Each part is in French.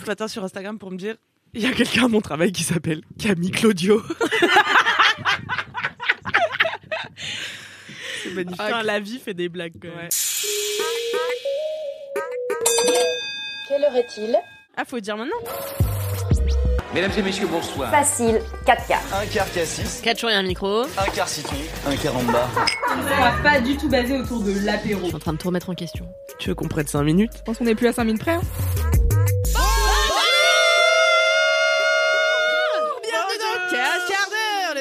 Ce matin sur Instagram pour me dire il y a quelqu'un à mon travail qui s'appelle Camille Claudio. C'est magnifique. Enfin, la vie fait des blagues quand même. Quelle heure est-il? Ah, faut dire maintenant. Mesdames et messieurs, bonsoir. Facile, 4 quarts. Un quart cassis, 4 jours et un micro. un quart citron, un quart en bas. On va pas du tout basé autour de l'apéro. Je suis en train de tout remettre en question. Tu veux qu'on prenne 5 minutes? Je pense qu'on est plus à 5 minutes près. hein.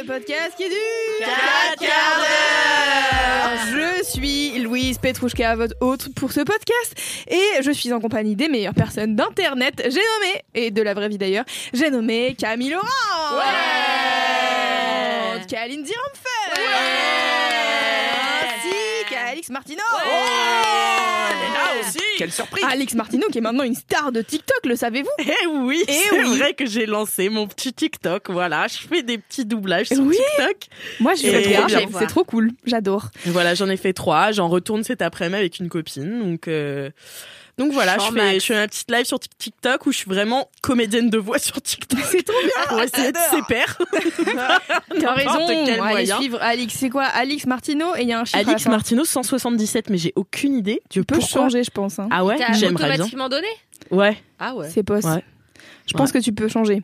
Podcast qui est du 4 quarts d'heure. Je suis Louise Petrouchka, votre hôte pour ce podcast, et je suis en compagnie des meilleures personnes d'internet. J'ai nommé, et de la vraie vie d'ailleurs, j'ai nommé Camille Laurent. Ouais. Kaline Diramfer ainsi qu'Alix Martino là aussi Quelle surprise Alix Martino qui est maintenant une star de TikTok, le savez-vous? Eh oui, Eh c'est oui. vrai que j'ai lancé mon petit TikTok. Voilà, je fais des petits doublages sur Oui. TikTok. Moi je fais trop bien, bien. c'est trop cool, j'adore. Voilà, j'en ai fait trois. J'en retourne cet après-midi avec une copine. Donc, euh, donc voilà, je fais, je fais un petit live sur TikTok où je suis vraiment comédienne de voix sur TikTok. C'est trop bien Pour essayer de ses pairs. T'as raison, quel allez moyen. suivre Alix, c'est quoi Alix Martino et il y a un chiffre Alix. Martino 177, mais j'ai aucune idée. Tu peux changer, je pense. hein. Ah ouais, j'aimerais bien. automatiquement donné? Ouais, Ah ouais. C'est poste. Ouais. Je pense que tu peux changer.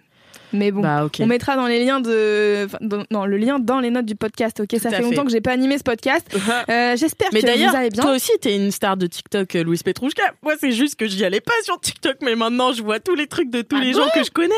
Mais bon, bah on mettra dans les liens de, dans, non, le lien dans les notes du podcast. Ok, ça fait fait. longtemps que j'ai pas animé ce podcast. Euh, J'espère que vous allez bien. toi aussi, t'es une star de TikTok, euh, Louise Petrouchka. Moi, c'est juste que j'y allais pas sur TikTok, mais maintenant, je vois tous les trucs de tous Ah les bon gens que je connais.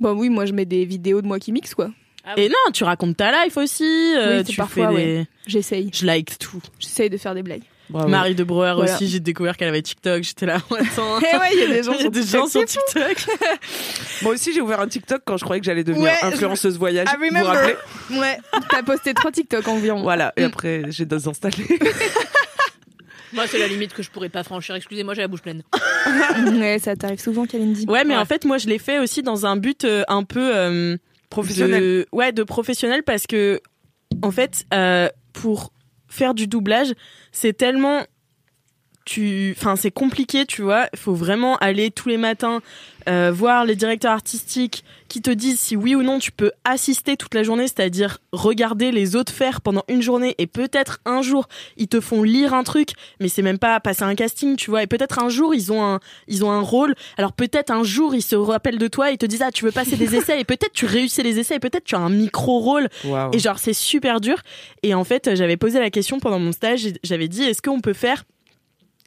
Bon, oui, moi je mets des vidéos de moi qui mixe quoi. Et non, tu racontes ta life aussi. euh, Oui, tu parfois, fais des... ouais. J'essaye. Je like tout. J'essaye de faire des blagues. Marie de Brouwer Voilà. aussi, j'ai découvert qu'elle avait TikTok. J'étais là, attends. Eh ouais, il y a des gens y a des TikTok, gens sur. TikTok. Moi aussi, j'ai ouvert un TikTok quand je croyais que j'allais devenir Ouais, influenceuse voyage. I Vous vous remember. rappelez Ouais, t'as posté trois TikTok environ. Voilà, et Mm. après, j'ai désinstallé. Moi, c'est la limite que je pourrais pas franchir. Excusez-moi, j'ai la bouche pleine. ouais, ça t'arrive souvent, Kalindi. Ouais, mais Ouais. en fait, moi, je l'ai fait aussi dans un but euh, un peu euh, Professionnel. de- ouais, de professionnel parce que, en fait, euh, pour faire du doublage, c'est tellement tu enfin c'est compliqué tu vois. Il faut vraiment aller tous les matins euh, voir les directeurs artistiques qui te disent si oui ou non tu peux assister toute la journée c'est-à-dire regarder les autres faire pendant une journée et peut-être un jour. Ils te font lire un truc mais c'est même pas passer un casting tu vois. Et peut-être un jour ils ont un ils ont un rôle. Alors peut-être un jour ils se rappellent de toi et te disent ah tu veux passer des essais. Et peut-être tu réussis les essais et peut-être tu as un micro rôle et genre, c'est super dur. Et en fait, j'avais posé la question pendant mon stage. J'avais dit, est-ce qu'on peut faire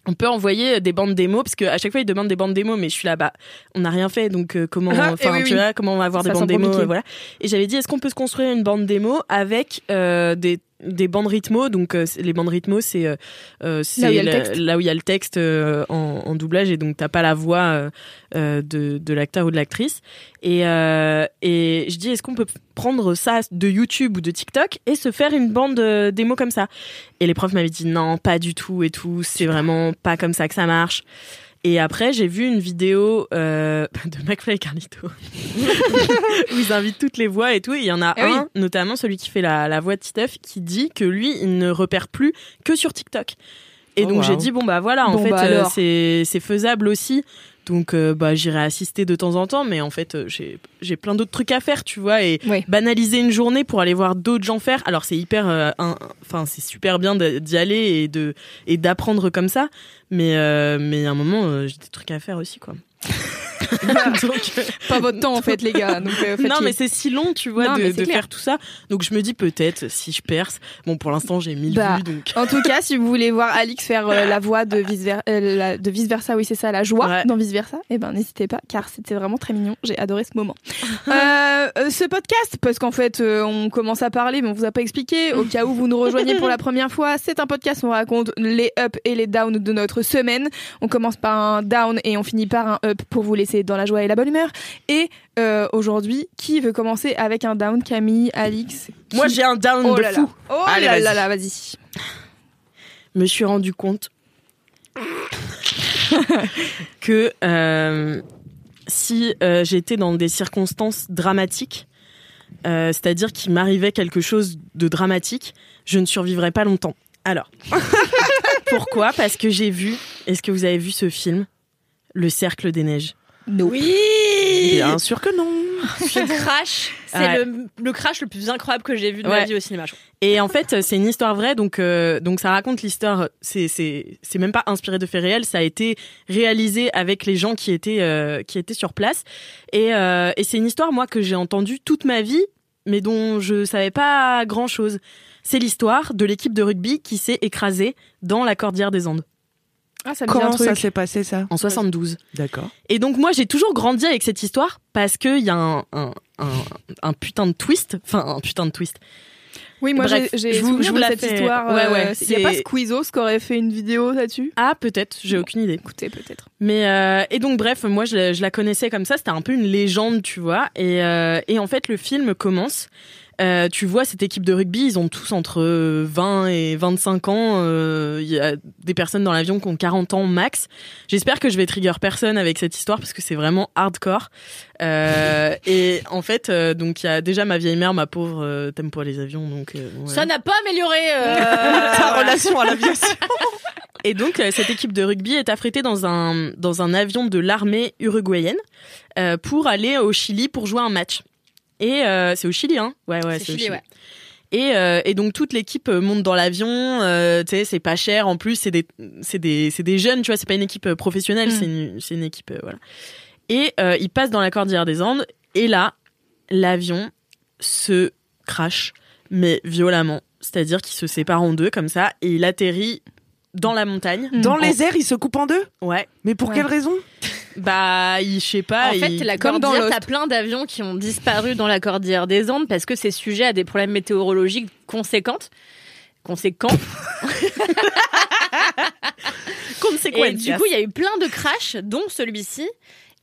on peut envoyer des bandes démos parce qu'à chaque fois ils demandent des bandes démos mais je suis là bah on n'a rien fait donc euh, comment Ah, enfin eh oui, tu oui. vois comment on va avoir Ça des bandes démos euh, voilà et j'avais dit est-ce qu'on peut se construire une bande démo avec euh, des des bandes rythmo donc euh, les bandes rythmo c'est euh, euh, Là où il y a le texte. là où il y a le texte en, en doublage et donc t'as pas la voix de, de l'acteur ou de l'actrice. Et et je dis est-ce qu'on peut prendre ça de YouTube ou de TikTok et se faire une bande démo comme ça? Et les profs m'avaient dit non pas du tout et tout c'est vraiment pas comme ça que ça marche et après, j'ai vu une vidéo euh, de McFly et Carlito où ils invitent toutes les voix et tout. Il y en a Eh oui. un, notamment celui qui fait la, la voix de Titeuf, qui dit que lui, il ne repère plus que sur TikTok. Et Oh, donc wow. j'ai dit bon bah voilà, en fait bah, euh, c'est faisable aussi. Donc euh, bah j'irai assister de temps en temps, mais en fait euh, j'ai j'ai plein d'autres trucs à faire, tu vois. Et banaliser une journée pour aller voir d'autres gens faire. Alors c'est hyper, euh, enfin c'est super bien d'y aller et de et d'apprendre comme ça. Mais mais à un moment j'ai des trucs à faire aussi quoi. Donc, euh, Pas votre temps en fait, les gars. Donc, euh, non, mais c'est si long, tu vois, Non, de, faire tout ça. Donc je me dis peut-être si je perce. Bon, pour l'instant, j'ai 1000 Bah, vues, donc. En tout cas, si vous voulez voir Alix faire euh, la voix de vice versa, de vice versa, oui c'est ça, la joie Ouais. dans vice versa, eh ben n'hésitez pas, car c'était vraiment très mignon. J'ai adoré ce moment. Ce podcast, parce qu'en fait, on commence à parler, mais on vous a pas expliqué. Au cas où vous nous rejoignez pour la première fois, c'est un podcast où on raconte les ups et les downs de notre semaine. On commence par un down et on finit par un up pour vous laisser dans la joie et la bonne humeur. Et euh, aujourd'hui, qui veut commencer avec un down Camille, Alix qui- Moi, j'ai un down Oh de là là. fou. Oh Allez, là vas-y. là là, vas-y. me suis rendu compte que euh, si euh, j'étais dans des circonstances dramatiques, euh, c'est-à-dire qu'il m'arrivait quelque chose de dramatique, je ne survivrais pas longtemps. Alors, pourquoi? Parce que j'ai vu, est-ce que vous avez vu ce film Le Cercle des Neiges? Oui Bien sûr que non. Le crash, c'est Ouais. le, le crash le plus incroyable que j'ai vu de ma vie au cinéma. je. Et en fait, c'est une histoire vraie, donc euh, donc ça raconte l'histoire. C'est c'est c'est même pas inspiré de faits réels, ça a été réalisé avec les gens qui étaient euh, qui étaient sur place. Et euh, et c'est une histoire moi que j'ai entendue toute ma vie, mais dont je savais pas grand chose. C'est l'histoire de l'équipe de rugby qui s'est écrasée dans la Cordillère des Andes Ah, ça me s'est passé ça en 72. D'accord. Et donc moi j'ai toujours grandi avec cette histoire parce que il y a un, un un un putain de twist, enfin un putain de twist. Oui, moi j'ai je vous- souvenir je vous de la cette histoire. Ouais, euh, ouais, Il y a pas Squeezos qui aurait fait une vidéo là-dessus? Ah peut-être, j'ai aucune idée. Écoutez, peut-être. Mais euh, et donc bref, moi je, la- je la connaissais comme ça, c'était un peu une légende, tu vois. Et, euh, et en fait le film commence. Euh, tu vois cette équipe de rugby, ils ont tous entre 20 et 25 ans. euh, Il y a des personnes dans l'avion qui ont 40 ans max. J'espère que je vais trigger personne avec cette histoire parce que c'est vraiment hardcore. Euh, et en fait, euh, donc il y a déjà ma vieille mère, ma pauvre, euh, t'aimes pas les avions, donc euh. Ça n'a pas amélioré euh, Ta relation à l'aviation. Et donc euh, cette équipe de rugby est affrétée dans un dans un avion de l'armée uruguayenne euh, pour aller au Chili pour jouer un match. Et euh, c'est au Chili, hein Ouais, ouais, C'est au Chili, ouais. Et, euh, et donc toute l'équipe euh, monte dans l'avion. Euh, tu sais, c'est pas cher. En plus, c'est des c'est des c'est des jeunes. Tu vois, c'est pas une équipe professionnelle. Mm. C'est une c'est une équipe euh, voilà. Et euh, ils passent dans la cordillère des Andes. Et là, l'avion se crache, mais violemment. C'est-à-dire qu'il se sépare en deux comme ça et il atterrit dans la montagne. Dans En- les airs, il se coupe en deux? Ouais. Mais pour Ouais. quelle raison? Bah, je sais pas. En fait, la comme cordillère, t'as plein d'avions qui ont disparu dans la cordillère des Andes parce que c'est sujet à des problèmes météorologiques conséquentes. Conséquents. Consequences. Et du coup, il y a eu plein de crashs, dont celui-ci.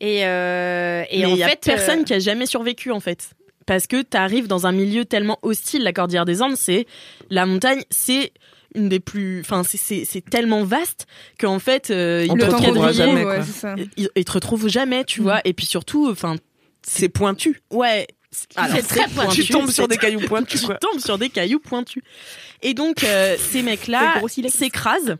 Et, euh, et Mais en y a fait, personne euh, qui a jamais survécu en fait. Parce que t'arrives dans un milieu tellement hostile, la Cordillère des Andes, c'est la montagne, c'est une des plus, enfin c'est tellement vaste qu'en fait euh, ils te quadriller, jamais, ouais, ils, ils te retrouvent jamais, tu Mm. vois. Et puis surtout, enfin C'est pointu. ouais, alors, C'est très pointu. Tu tombes sur des cailloux pointus, tu tombes sur des cailloux pointus. Et donc euh, ces mecs-là s'écrasent.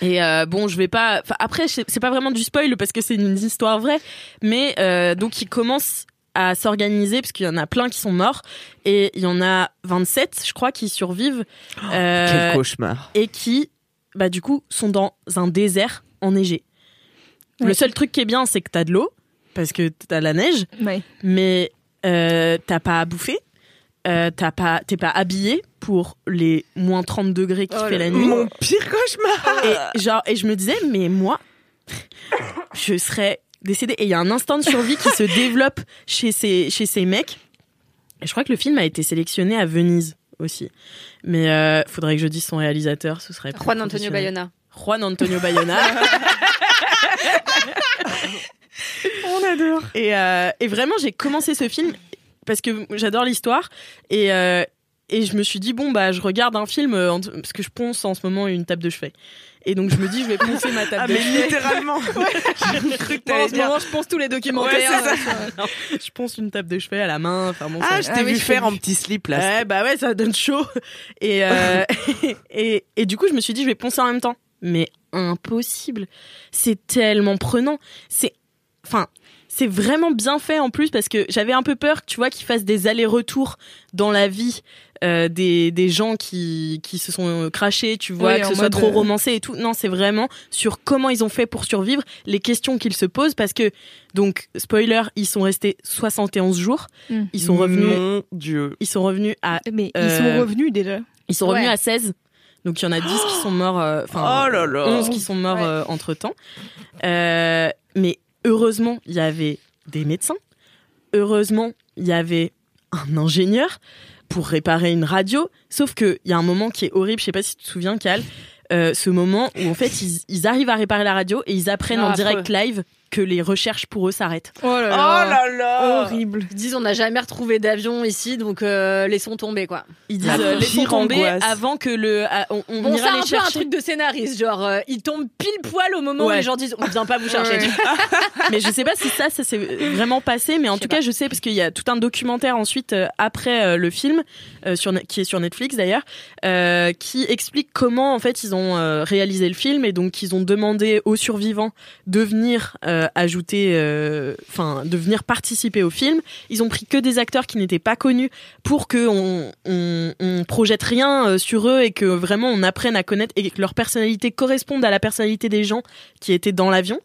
Et euh, bon, je vais pas. Enfin, après, c'est c'est pas vraiment du spoil parce que c'est une histoire vraie. Mais euh, donc ils commencent à s'organiser parce qu'il y en a plein qui sont morts et il y en a 27, je crois, qui survivent euh, Quel cauchemar. et qui, bah du coup, sont dans un désert enneigé. Ouais. Le seul truc qui est bien, c'est que t'as de l'eau parce que t'as la neige Ouais. mais euh, t'as pas à bouffer, euh, t'as pas, t'es pas habillé pour les moins 30 degrés qui Oh fait la nuit. Mon pire cauchemar. Et genre, et je me disais, mais moi, je serais décédée. Et il y a un instinct de survie qui se développe chez ces, chez ces mecs. Et je crois que le film a été sélectionné à Venise aussi. Mais euh, faudrait que je dise son réalisateur, ce serait Juan Antonio. Bayona. Juan Antonio Bayona. On adore. Et, euh, et vraiment, j'ai commencé ce film parce que j'adore l'histoire et euh, et je me suis dit bon bah je regarde un film euh, en- parce que je ponce en ce moment une table de chevet. Et donc je me dis je vais poncer ma table Ah, de mais chevet. littéralement. J'ai cru que t'allais dire. je pense tous les Ouais, documentaires. c'est ça. Non, je ponce une table de chevet à la main. Enfin bon. Ah, ça- je t'ai Ah vu faire en petit slip là. Ouais, bah ouais, ça donne chaud. Et, euh, et, et du coup, je me suis dit, je vais poncer en même temps. Mais impossible. C'est tellement prenant. C'est, enfin, c'est vraiment bien fait en plus parce que j'avais un peu peur, tu vois, qu'il fasse des allers-retours dans la vie euh, des, des gens qui, qui se sont euh, crachés, tu vois, Oui, que ce soit trop euh, romancé et tout. Non, c'est vraiment sur comment ils ont fait pour survivre, les questions qu'ils se posent, parce que, donc, spoiler, ils sont restés 71 jours. Mm. Ils sont revenus, Mon Dieu. ils sont revenus à, Mais ils Euh, sont revenus déjà. ils sont revenus Ouais. à 16. Donc, il y en a 10 qui sont morts, euh, enfin, Oh là là. 11 qui sont morts Ouais. entre temps. mais heureusement, il y avait des médecins. Heureusement, il y avait un ingénieur pour réparer une radio. Sauf qu'il y a un moment qui est horrible. Je sais pas si tu te souviens, Cal. euh, ce moment où en fait ils, ils arrivent à réparer la radio et ils apprennent en direct live que les recherches pour eux s'arrêtent. Oh là Oh là là. Horrible. Ils disent on n'a jamais retrouvé d'avion ici, donc euh, laissons tomber quoi. Ils disent euh, laissons tomber angoisse. avant que le ah, on, on Bon, ira un peu un chercher. truc de scénariste, genre euh, ils tombent pile poil au moment où les gens disent on vient pas vous chercher. Ouais. mais je sais pas si ça, ça s'est vraiment passé, mais en tout cas, je sais parce qu'il y a tout un documentaire ensuite euh, après euh, le film, euh, sur, qui est sur Netflix d'ailleurs, euh, qui explique comment en fait ils ont euh, réalisé le film et donc ils ont demandé aux survivants de venir euh, ajouter, euh, enfin de venir participer au film. Ils ont pris que des acteurs qui n'étaient pas connus pour que on, projette rien euh, sur eux et que vraiment on apprenne à connaître et que leur personnalité corresponde à la personnalité des gens qui étaient dans l'avion.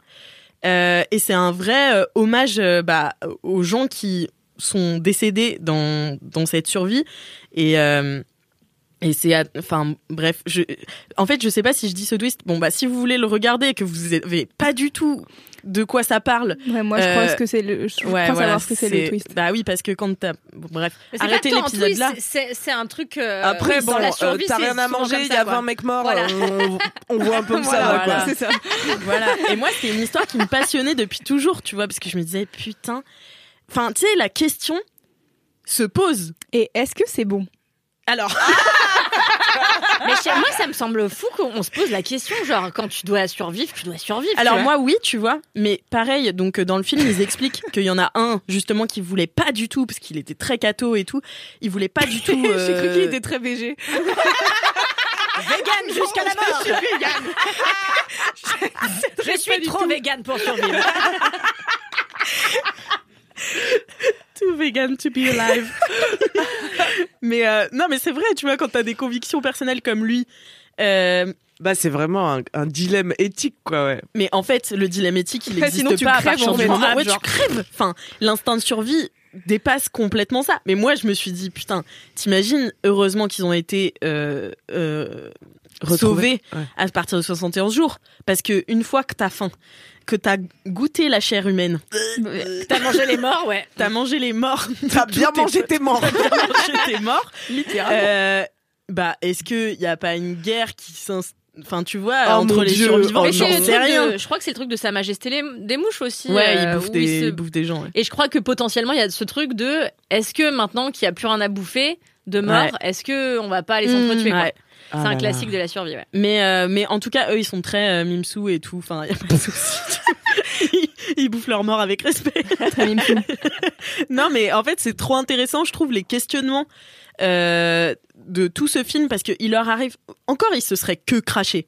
Euh, et c'est un vrai euh, hommage euh, bah, aux gens qui sont décédés dans, dans cette survie. Et, euh, et c'est. à- Enfin, bref. Je, en fait, je sais pas si je dis ce twist. Bon, bah, si vous voulez le regarder et que vous avez pas du tout de quoi ça parle. Ouais, moi, je Euh, crois que c'est le. Je crois savoir ce que c'est le twist. Bah oui, parce que quand t'as. bon, bref, arrêtez l'épisode là. c'est- un truc. euh, Après, oui, bon, euh, t'as rien à manger, il y ça, a quoi. 20 mecs morts, Voilà. on, on voit un peu où ça Voilà, va, quoi. voilà. C'est ça. voilà. Et moi, c'est une histoire qui me passionnait depuis toujours, tu vois, parce que je me disais, putain. Enfin, tu sais, la question se pose. Et est-ce que c'est bon? Alors, Mais chez moi, ça me semble fou qu'on se pose la question, genre quand tu dois survivre, tu dois survivre. alors moi, oui, tu vois, mais pareil, donc euh, dans le film, ils expliquent qu'il y en a un, justement, qui voulait pas du tout, parce qu'il était très cato et tout, il voulait pas du tout. J'ai euh, cru qu'il était très végé. vegan jusqu'à la mort. Je suis trop vegan pour survivre. Too vegan to be alive. mais euh, non, mais c'est vrai, tu vois, quand t'as des convictions personnelles comme lui. euh, Bah, c'est vraiment un, un dilemme éthique, quoi, ouais. mais en fait, le dilemme éthique, il n'existe sinon, tu pas à crèves, partir en du fait. moment Ah, où tu crèves. Enfin, l'instinct de survie dépasse complètement ça. Mais moi, je me suis dit, putain, t'imagines, heureusement qu'ils ont été euh, euh, sauvés Ouais. à partir de 71 jours. Parce que une fois que t'as faim, que t'as goûté la chair humaine, T'as mangé les morts, ouais. t'as mangé les morts, T'as bien mangé tes morts. t'as bien mangé tes morts, Littéralement. euh, bah, est-ce qu'il n'y a pas une guerre qui s'installe Enfin, tu vois, Oh entre les Dieu, survivants, oh j'en sais rien. de- je crois que c'est le truc de Sa Majesté les- des mouches aussi. Ouais, euh, ils bouffent où des, se- bouffent des gens. ouais. Et je crois que potentiellement il y a ce truc de est-ce que maintenant qu'il n'y a plus rien à bouffer de mort, Ouais. est-ce que on va pas les s'entretuer quoi? Ouais. Ah C'est un là. classique de la survie. Ouais. Mais, euh, mais en tout cas, eux, ils sont très euh, mimsous et tout. Enfin, y a pas de souci. ils, ils bouffent leur mort avec respect. Mimsou. non, mais en fait, c'est trop intéressant, je trouve, les questionnements euh, de tout ce film parce qu'il leur arrive. Encore, ils se seraient que crachés.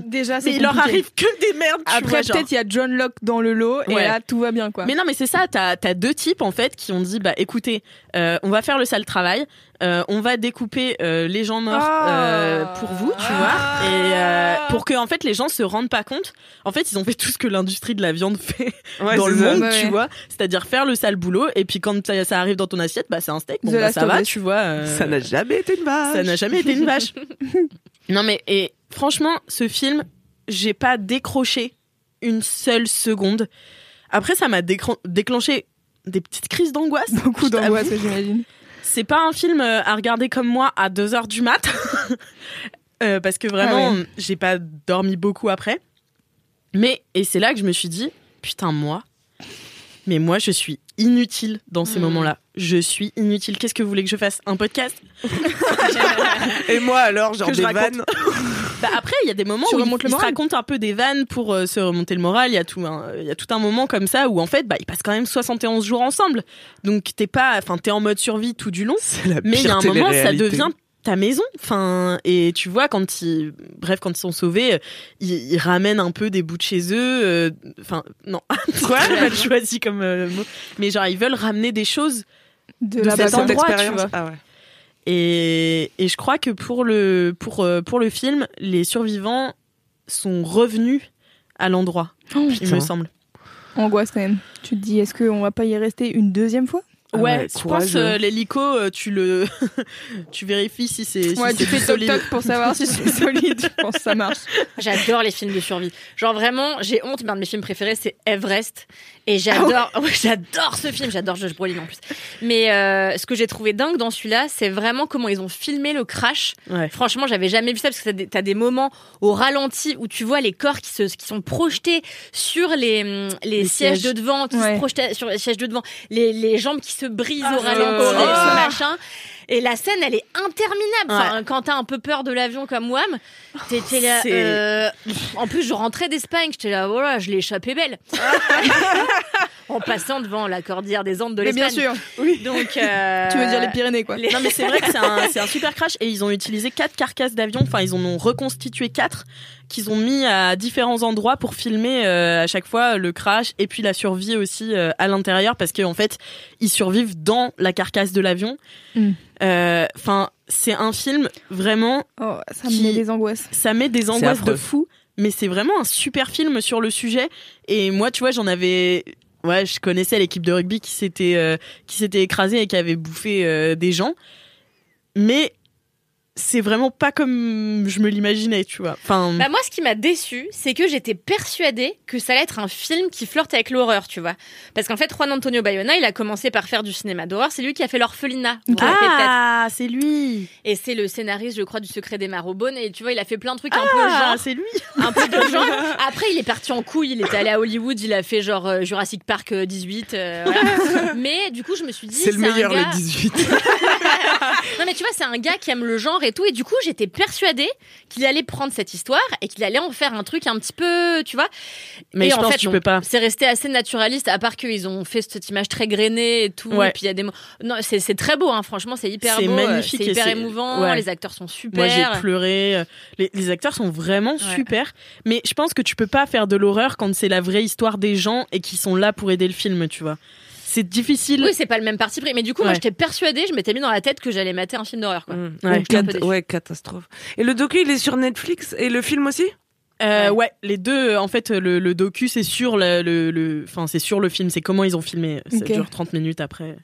Déjà, c'est Mais il leur arrive que des merdes. tu Après, genre. peut-être il y a John Locke dans le lot et là tout va bien quoi. Mais non, mais c'est ça. T'as as deux types en fait qui ont dit bah écoutez, euh, on va faire le sale travail, euh, on va découper euh, les gens morts euh, pour vous, tu vois, et euh, pour que en fait les gens se rendent pas compte. En fait, ils ont fait tout ce que l'industrie de la viande fait Ouais, dans le ça. monde, Ouais, tu ouais. vois, c'est-à-dire faire le sale boulot. Et puis quand ça, ça arrive dans ton assiette, bah c'est un steak. Bon The bah ça of va, tu vois. euh, Ça n'a jamais été une vache. ça n'a jamais été une vache. non mais et franchement, ce film, j'ai pas décroché une seule seconde. Après, ça m'a déclenché des petites crises d'angoisse. Beaucoup d'angoisse, j'imagine. C'est pas un film euh, à regarder comme moi à 2 heures du mat. Euh, parce que vraiment, Ah j'ai pas dormi beaucoup après. Mais, et c'est là que je me suis dit, putain, moi, mais moi, je suis inutile dans ces Mm. moments-là. Je suis inutile. Qu'est-ce que vous voulez que je fasse Un podcast Et moi, alors, genre Que je des vannes. Bah après, il y a des moments Tu où il, il se moral raconte un peu des vannes pour euh, se remonter le moral. Il y a tout un, il y a tout un moment comme ça où en fait, bah, ils passent quand même 71 jours ensemble. Donc t'es pas, enfin t'es en mode survie tout du long. C'est la Mais il y a un moment, ça devient ta maison. Enfin, et tu vois quand ils, bref, quand ils sont sauvés, euh, ils, ils ramènent un peu des bouts de chez eux. euh, Enfin, non, quoi mal choisi comme euh, mot. Mais genre ils veulent ramener des choses De, De la cet endroit, tu vois. Ah ouais. Et, et je crois que pour le, pour, euh, pour le film, les survivants sont revenus à l'endroit, Oh, il me semble. Angoisse quand même. Tu te dis, est-ce qu'on va pas y rester une deuxième fois? Ouais, ouais, je pense euh, l'hélico, euh, tu le, tu vérifies si c'est, si Ouais, tu fais toc solide. toc pour savoir si c'est solide. Je pense que ça marche. J'adore les films de survie. Genre vraiment, j'ai honte, mais un de mes films préférés, c'est Everest. Et j'adore, ouais, j'adore ce film, j'adore Josh Brolin en plus. Mais euh, ce que j'ai trouvé dingue dans celui-là, c'est vraiment comment ils ont filmé le crash. Ouais. Franchement, j'avais jamais vu ça parce que t'as des, t'as des moments au ralenti où tu vois les corps qui se, qui sont projetés sur les, hum, les, Les sièges, sièges. de devant, qui Ouais. se projetaient sur les sièges de devant, les, les jambes qui se brisent Ah, au ralenti, horrible. ce machin. Et la scène, elle est interminable. Enfin, quand t'as un peu peur de l'avion comme Wam, t'étais là. Euh, En plus, je rentrais d'Espagne, j'étais là, voilà, je l'ai échappé belle. en passant devant la cordillère des Andes de Mais bien l'Espagne. sûr. Donc, euh, Tu veux dire les Pyrénées, quoi. les- Non mais c'est vrai que c'est un, c'est un super crash et ils ont utilisé quatre carcasses d'avions, enfin ils en ont reconstitué quatre qu'ils ont mis à différents endroits pour filmer euh, à chaque fois le crash et puis la survie aussi euh, à l'intérieur parce qu'en fait ils survivent dans la carcasse de l'avion. Mm. Euh, Enfin c'est un film vraiment Oh, ça Qui- me met des angoisses. ça met des angoisses de fou, mais c'est vraiment un super film sur le sujet. Et moi, tu vois, j'en avais, ouais, je connaissais l'équipe de rugby qui s'était euh, qui s'était écrasée et qui avait bouffé euh, des gens, mais c'est vraiment pas comme je me l'imaginais, tu vois. Enfin, Bah moi, ce qui m'a déçu, c'est que j'étais persuadée que ça allait être un film qui flirte avec l'horreur, tu vois. Parce qu'en fait, Juan Antonio Bayona, il a commencé par faire du cinéma d'horreur. C'est lui qui a fait l'orphelinat. ah, c'est lui. Et c'est le scénariste, je crois, du Secret des Marrowbones. Et tu vois, il a fait plein de trucs un peu Ah, genre, c'est lui. un peu de genre. Après, il est parti en couille. Il était allé à Hollywood. Il a fait genre euh, Jurassic Park euh, 18. euh, voilà. Mais du coup, je me suis dit, C'est le meilleur, gars- le 18. Mais tu vois, c'est un gars qui aime le genre et tout, et du coup j'étais persuadée qu'il allait prendre cette histoire et qu'il allait en faire un truc un petit peu, tu vois. Mais et je en pense fait, que tu peux pas. C'est resté assez naturaliste, à part qu'ils ont fait cette image très grainée et tout. Ouais. Et puis il y a des mots. Non, c'est c'est très beau, hein, franchement, c'est hyper C'est beau. euh, magnifique C'est hyper c'est- émouvant. ouais. Les acteurs sont super. Moi, j'ai pleuré. euh, Les, les acteurs sont vraiment Ouais. super. Mais je pense que tu peux pas faire de l'horreur quand c'est la vraie histoire des gens et qui sont là pour aider le film, tu vois. C'est difficile. Oui, c'est pas le même parti pris. Mais du coup, moi, Ouais. j'étais persuadée, je m'étais mis dans la tête que j'allais mater un film d'horreur, quoi. Mm. Ouais. Cat- catastrophe. Et le docu, il est sur Netflix et le film aussi? Euh, Ouais. ouais. les deux. En fait, le, le docu, c'est sur le, le, le- enfin, c'est sur le film. C'est comment ils ont filmé. Ça Ok. dure 30 minutes après.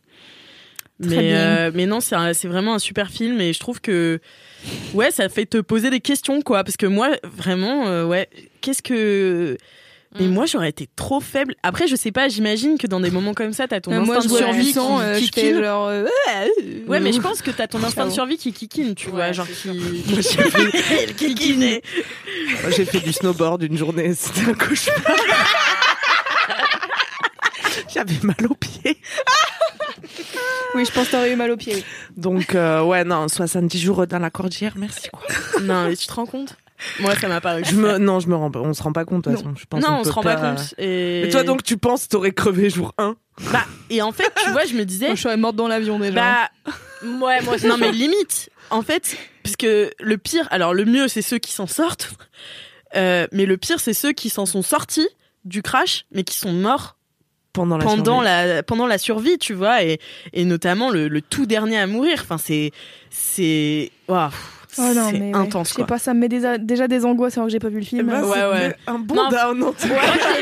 Très Mais, bien. euh, mais non, c'est un- c'est vraiment un super film et je trouve que ouais, ça fait te poser des questions quoi. Parce que moi, vraiment, euh, ouais, qu'est-ce que mais Mm. moi j'aurais été trop faible. Après, je sais pas, j'imagine que dans des moments comme ça, t'as ton Euh, instinct de survie qui, euh, qui je fais kine. genre. euh, Ouais, mais je pense que t'as ton instinct de survie qui kikine, tu vois, genre qui. Moi, j'ai fait, qui kikine. moi, j'ai fait du snowboard une journée, c'était un cauchemar. J'avais mal aux pieds. Oui, je pense que t'aurais eu mal aux pieds. oui. Donc, euh, ouais, non, 70 jours dans la cordillère, merci. Quoi. Non, mais tu te rends compte? Moi, ça m'a paru. Je me, non, je me rends pas, on se rend pas compte, de toute façon. Je pense non, on peut se rend pas compte. Et... Mais toi, donc, tu penses t'aurais crevé jour 1 Bah, et en fait, tu vois, je me disais. Moi, je serais morte dans l'avion déjà. Bah, Ouais, moi, c'est non, mais limite. En fait, puisque le pire, alors le mieux, c'est ceux qui s'en sortent. Euh, mais le pire, c'est ceux qui s'en sont sortis du crash, mais qui sont morts pendant la pendant survie. la pendant la survie, tu vois, et, et notamment le, le tout dernier à mourir. Enfin, c'est c'est waouh, Oh non, c'est mais ouais. intense Je sais pas, ça me met déjà, déjà des angoisses alors que j'ai pas vu le Eh film. ben, Ouais, ouais. Un bon Non. down. moi, je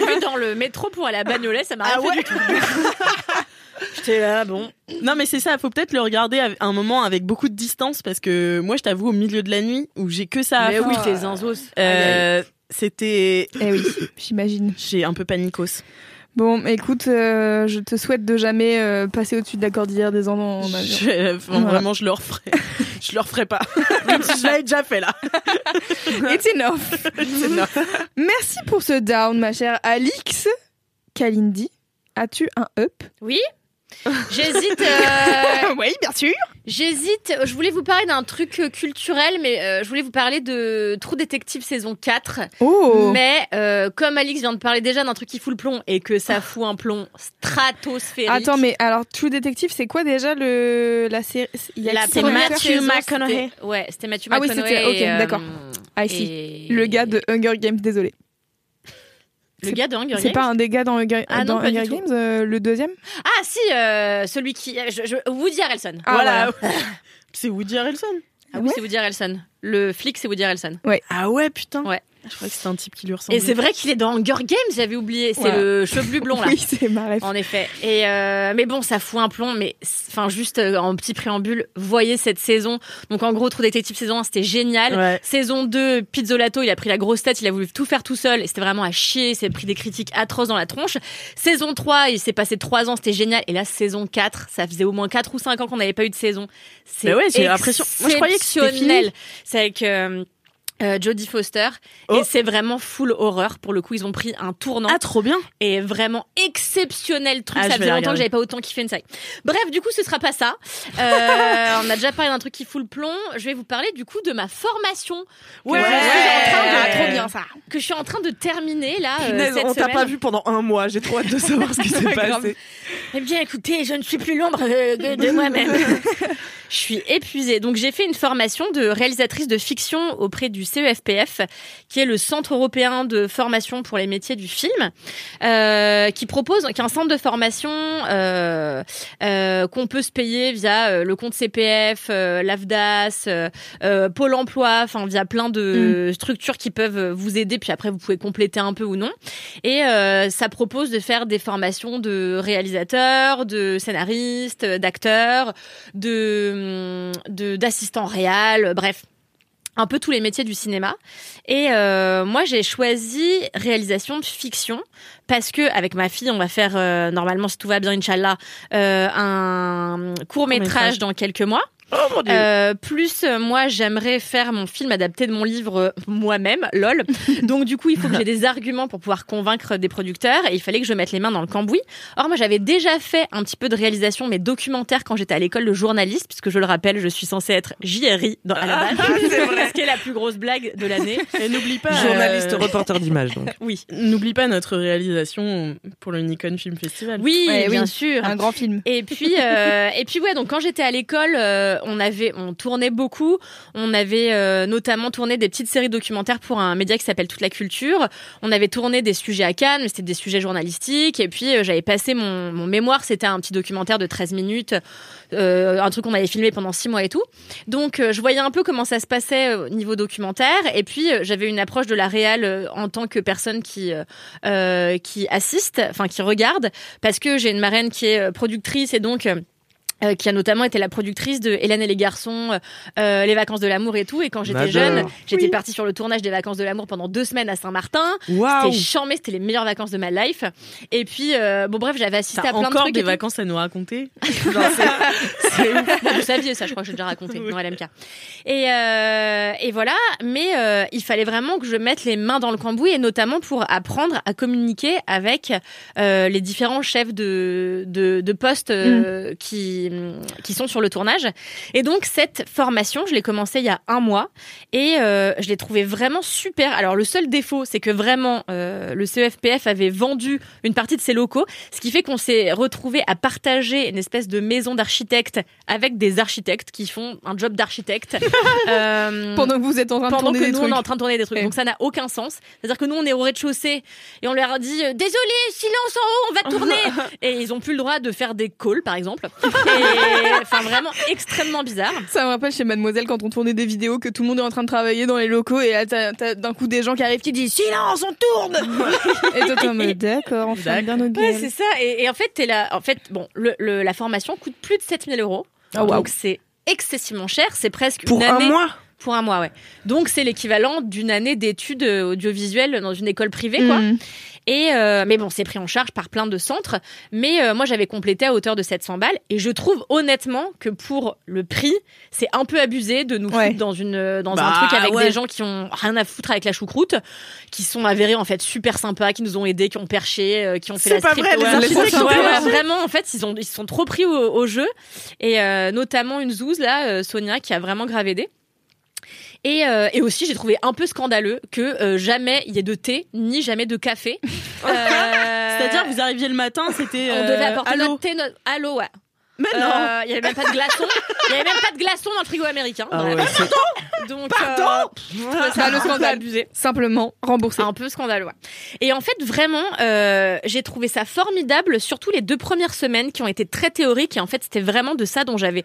l'ai vu dans le métro pour aller à Bagnolet, ça m'a rien Ah fait ouais du tout. J'étais là, bon. Non, mais c'est ça. Faut peut-être le regarder à un moment avec beaucoup de distance parce que moi, je t'avoue, au milieu de la nuit où j'ai que ça à Mais foutre, oui, tes zinzos. euh, c'était Eh oui, j'imagine. j'ai un peu panicos. Bon, écoute, euh, je te souhaite de jamais euh, passer au-dessus de la cordillère des Andes en avion. Je- enfin, Voilà. Vraiment, je le referai. je le referai pas. Comme si je l'avais déjà fait là. It's enough. Merci pour ce down, ma chère Alix. Kalindi, as-tu un up? Oui J'hésite. euh, Oui, bien sûr. J'hésite. Je voulais vous parler d'un truc euh, culturel, mais euh, je voulais vous parler de Trou Détective saison 4. Oh Mais euh, comme Alix vient de parler déjà d'un truc qui fout le plomb et que ça fout un plomb stratosphérique. Attends, mais alors True Detective, c'est quoi déjà le la série? Il acteurs Matthew McConaughey. c'était- Ouais, c'était Matthew Ah oui, McConaughey. c'était- ok, euh, d'accord. Ah, si. et- Le gars de Hunger Games, désolé. Le gars de Hunger C'est Games. pas un des gars dans Hunger, Ah dans Hunger. Games, euh, le deuxième? Ah si, euh, celui qui, je- je- Woody Harrelson. Ah, voilà. c'est Woody Harrelson? Ah oui, c'est Woody Harrelson. Le flic, c'est Woody Harrelson. Ah ouais, putain. Ouais. Je crois que c'était un type qui lui ressemblait. Et c'est vrai qu'il est dans Hunger Games, j'avais oublié. C'est Voilà. le chevelu blond là. Oui, c'est ma ref. En effet. Et euh, mais bon, ça fout un plomb. Mais enfin, juste euh, en petit préambule, voyez cette saison. Donc en gros, Trou Détective saison 1, c'était génial. Ouais. Saison 2, Pizzolato, il a pris la grosse tête, il a voulu tout faire tout seul et c'était vraiment à chier, il s'est pris des critiques atroces dans la tronche. Saison 3, il s'est passé 3 ans, c'était génial. Et là, saison 4, ça faisait au moins 4 ou 5 ans qu'on n'avait pas eu de saison. C'est ouais, j'ai l'impression- moi, je croyais que c'était. C'est avec euh, euh, Jodie Foster Oh. et c'est vraiment full horreur. Pour le coup, ils ont pris un tournant Ah, trop bien. et vraiment exceptionnel truc. Ah, ça faisait longtemps que j'avais pas autant kiffé une série. Bref, du coup, ce sera pas ça. Euh, on a déjà parlé d'un truc qui fout le plomb. Je vais vous parler du coup de ma formation que, Ouais. je, suis en train de, Ah, trop bien ça. que je suis en train de terminer là euh, cette on t'a pas vu pendant un mois. J'ai trop hâte de savoir ce qui s'est passé. Eh bien, écoutez, je ne suis plus l'ombre de, de moi-même. je suis épuisée. Donc, j'ai fait une formation de réalisatrice de fiction auprès du CEFPF, qui est le Centre européen de formation pour les métiers du film, euh, qui propose, qui est un centre de formation euh, euh, qu'on peut se payer via le compte CPF, l'AFDAS, Pôle Emploi, enfin via plein de structures qui peuvent vous aider. Puis après, vous pouvez compléter un peu ou non. Et ça propose de faire des formations de réalisateurs, de scénaristes, d'acteurs, de de- d'assistants réels, bref. Un peu tous les métiers du cinéma. Et euh, moi, j'ai choisi réalisation de fiction parce que avec ma fille, on va faire euh, normalement, si tout va bien, inchallah, euh, un court métrage dans quelques mois. Oh mon dieu. Euh, plus euh, moi j'aimerais faire mon film adapté de mon livre euh, moi-même, lol. Donc du coup il faut que j'ai des arguments pour pouvoir convaincre des producteurs et il fallait que je mette les mains dans le cambouis. Or moi j'avais déjà fait un petit peu de réalisation mais documentaire quand j'étais à l'école de journaliste puisque je le rappelle je suis censée être JRI dans, à la base. c'est vrai. Ce qui est la plus grosse blague de l'année. Et n'oublie pas. Journaliste, euh, reporter d'image, donc. Oui. N'oublie pas notre réalisation pour le Nikon Film Festival. Oui, Ouais, bien oui. sûr. Un grand film. Et puis, euh, et puis ouais, donc quand j'étais à l'école, euh, on avait, tournait beaucoup. On avait euh, notamment tourné des petites séries documentaires pour un média qui s'appelle Toute la Culture. On avait tourné des sujets à Cannes, c'était des sujets journalistiques. Et puis euh, j'avais passé mon, mémoire, c'était un petit documentaire de 13 minutes, un truc qu'on avait filmé pendant 6 mois et tout. Donc je voyais un peu comment ça se passait au niveau documentaire. Et puis j'avais une approche de la réal en tant que personne qui qui assiste, enfin qui regarde, parce que j'ai une marraine qui est productrice et donc euh, euh, qui a notamment été la productrice de Hélène et les garçons, euh, les vacances de l'amour et tout. Et quand j'étais jeune, j'étais partie sur le tournage des vacances de l'amour pendant deux semaines à Saint-Martin. Waouh C'était chambé, c'était les meilleures vacances de ma life. Et puis, euh, bon bref, j'avais assisté à plein de encore trucs. des et tout. vacances à nous raconter c'est- c'est ouf. Bon, vous saviez ça, je crois que j'ai déjà raconté Oui. dans LMK. Et, euh, et voilà, mais euh, il fallait vraiment que je mette les mains dans le cambouis et notamment pour apprendre à communiquer avec euh, les différents chefs de, de, de postes euh, qui, qui sont sur le tournage. Et donc cette formation, je l'ai commencée il y a un mois et euh, je l'ai trouvée vraiment super. Alors le seul défaut, c'est que vraiment euh, le CEFPF avait vendu une partie de ses locaux, ce qui fait qu'on s'est retrouvé à partager une espèce de maison d'architectes avec des architectes qui font un job d'architecte. Euh, Pendant que vous êtes en train de pendant tourner que des nous trucs. on est en train de tourner des trucs. Ouais. Donc ça n'a aucun sens. C'est-à-dire que nous on est au rez-de-chaussée et on leur a dit désolé silence en haut on va tourner et ils ont plus le droit de faire des calls par exemple. Et enfin vraiment extrêmement bizarre. Ça me rappelle chez Mademoiselle quand on tournait des vidéos que tout le monde est en train de travailler dans les locaux et là t'as d'un coup des gens qui arrivent qui disent silence on tourne et toi t'es en mode d'accord on ferme bien nos Ouais, c'est ça. Et, et en fait, t'es là. En fait, bon, le, le- la formation coûte plus de 7000 euros. Ah. Donc c'est excessivement cher. C'est presque Pour une un mois Pour un mois, ouais. Donc c'est l'équivalent d'une année d'études euh, audiovisuelles dans une école privée, quoi. Mm. Et euh, mais bon, c'est pris en charge par plein de centres. Mais euh, moi, j'avais complété à hauteur de 700 balles. Et je trouve honnêtement que pour le prix, c'est un peu abusé de nous Ouais. foutre dans une euh, dans un Bah, truc avec ouais. des gens qui ont rien à foutre avec la choucroute, qui sont avérés en fait super sympas, qui nous ont aidés, qui ont perché, euh, qui ont fait C'est la pas script. vrai, les Ouais, ouais, sont vraiment, en fait, ils ont ils se sont trop pris au, au jeu. Et euh, notamment une zouze là, euh, Sonia, qui a vraiment grave aidé. Et, euh, et aussi, j'ai trouvé un peu scandaleux que euh, jamais il y ait de thé, ni jamais de café. Euh, C'est-à-dire, vous arriviez le matin, c'était. on euh, devait apporter allô notre thé, notre... Allô, ouais. Mais Euh, non Il y avait même pas de glaçons. Il y avait même pas de glaçons dans le frigo américain. Ah ouais, Donc, Pardon euh, ça le un peu scandale. abusé. Simplement remboursé. Un peu scandaleux. ouais. Et en fait, vraiment, euh, j'ai trouvé ça formidable, surtout les deux premières semaines qui ont été très théoriques. Et en fait, c'était vraiment de ça dont j'avais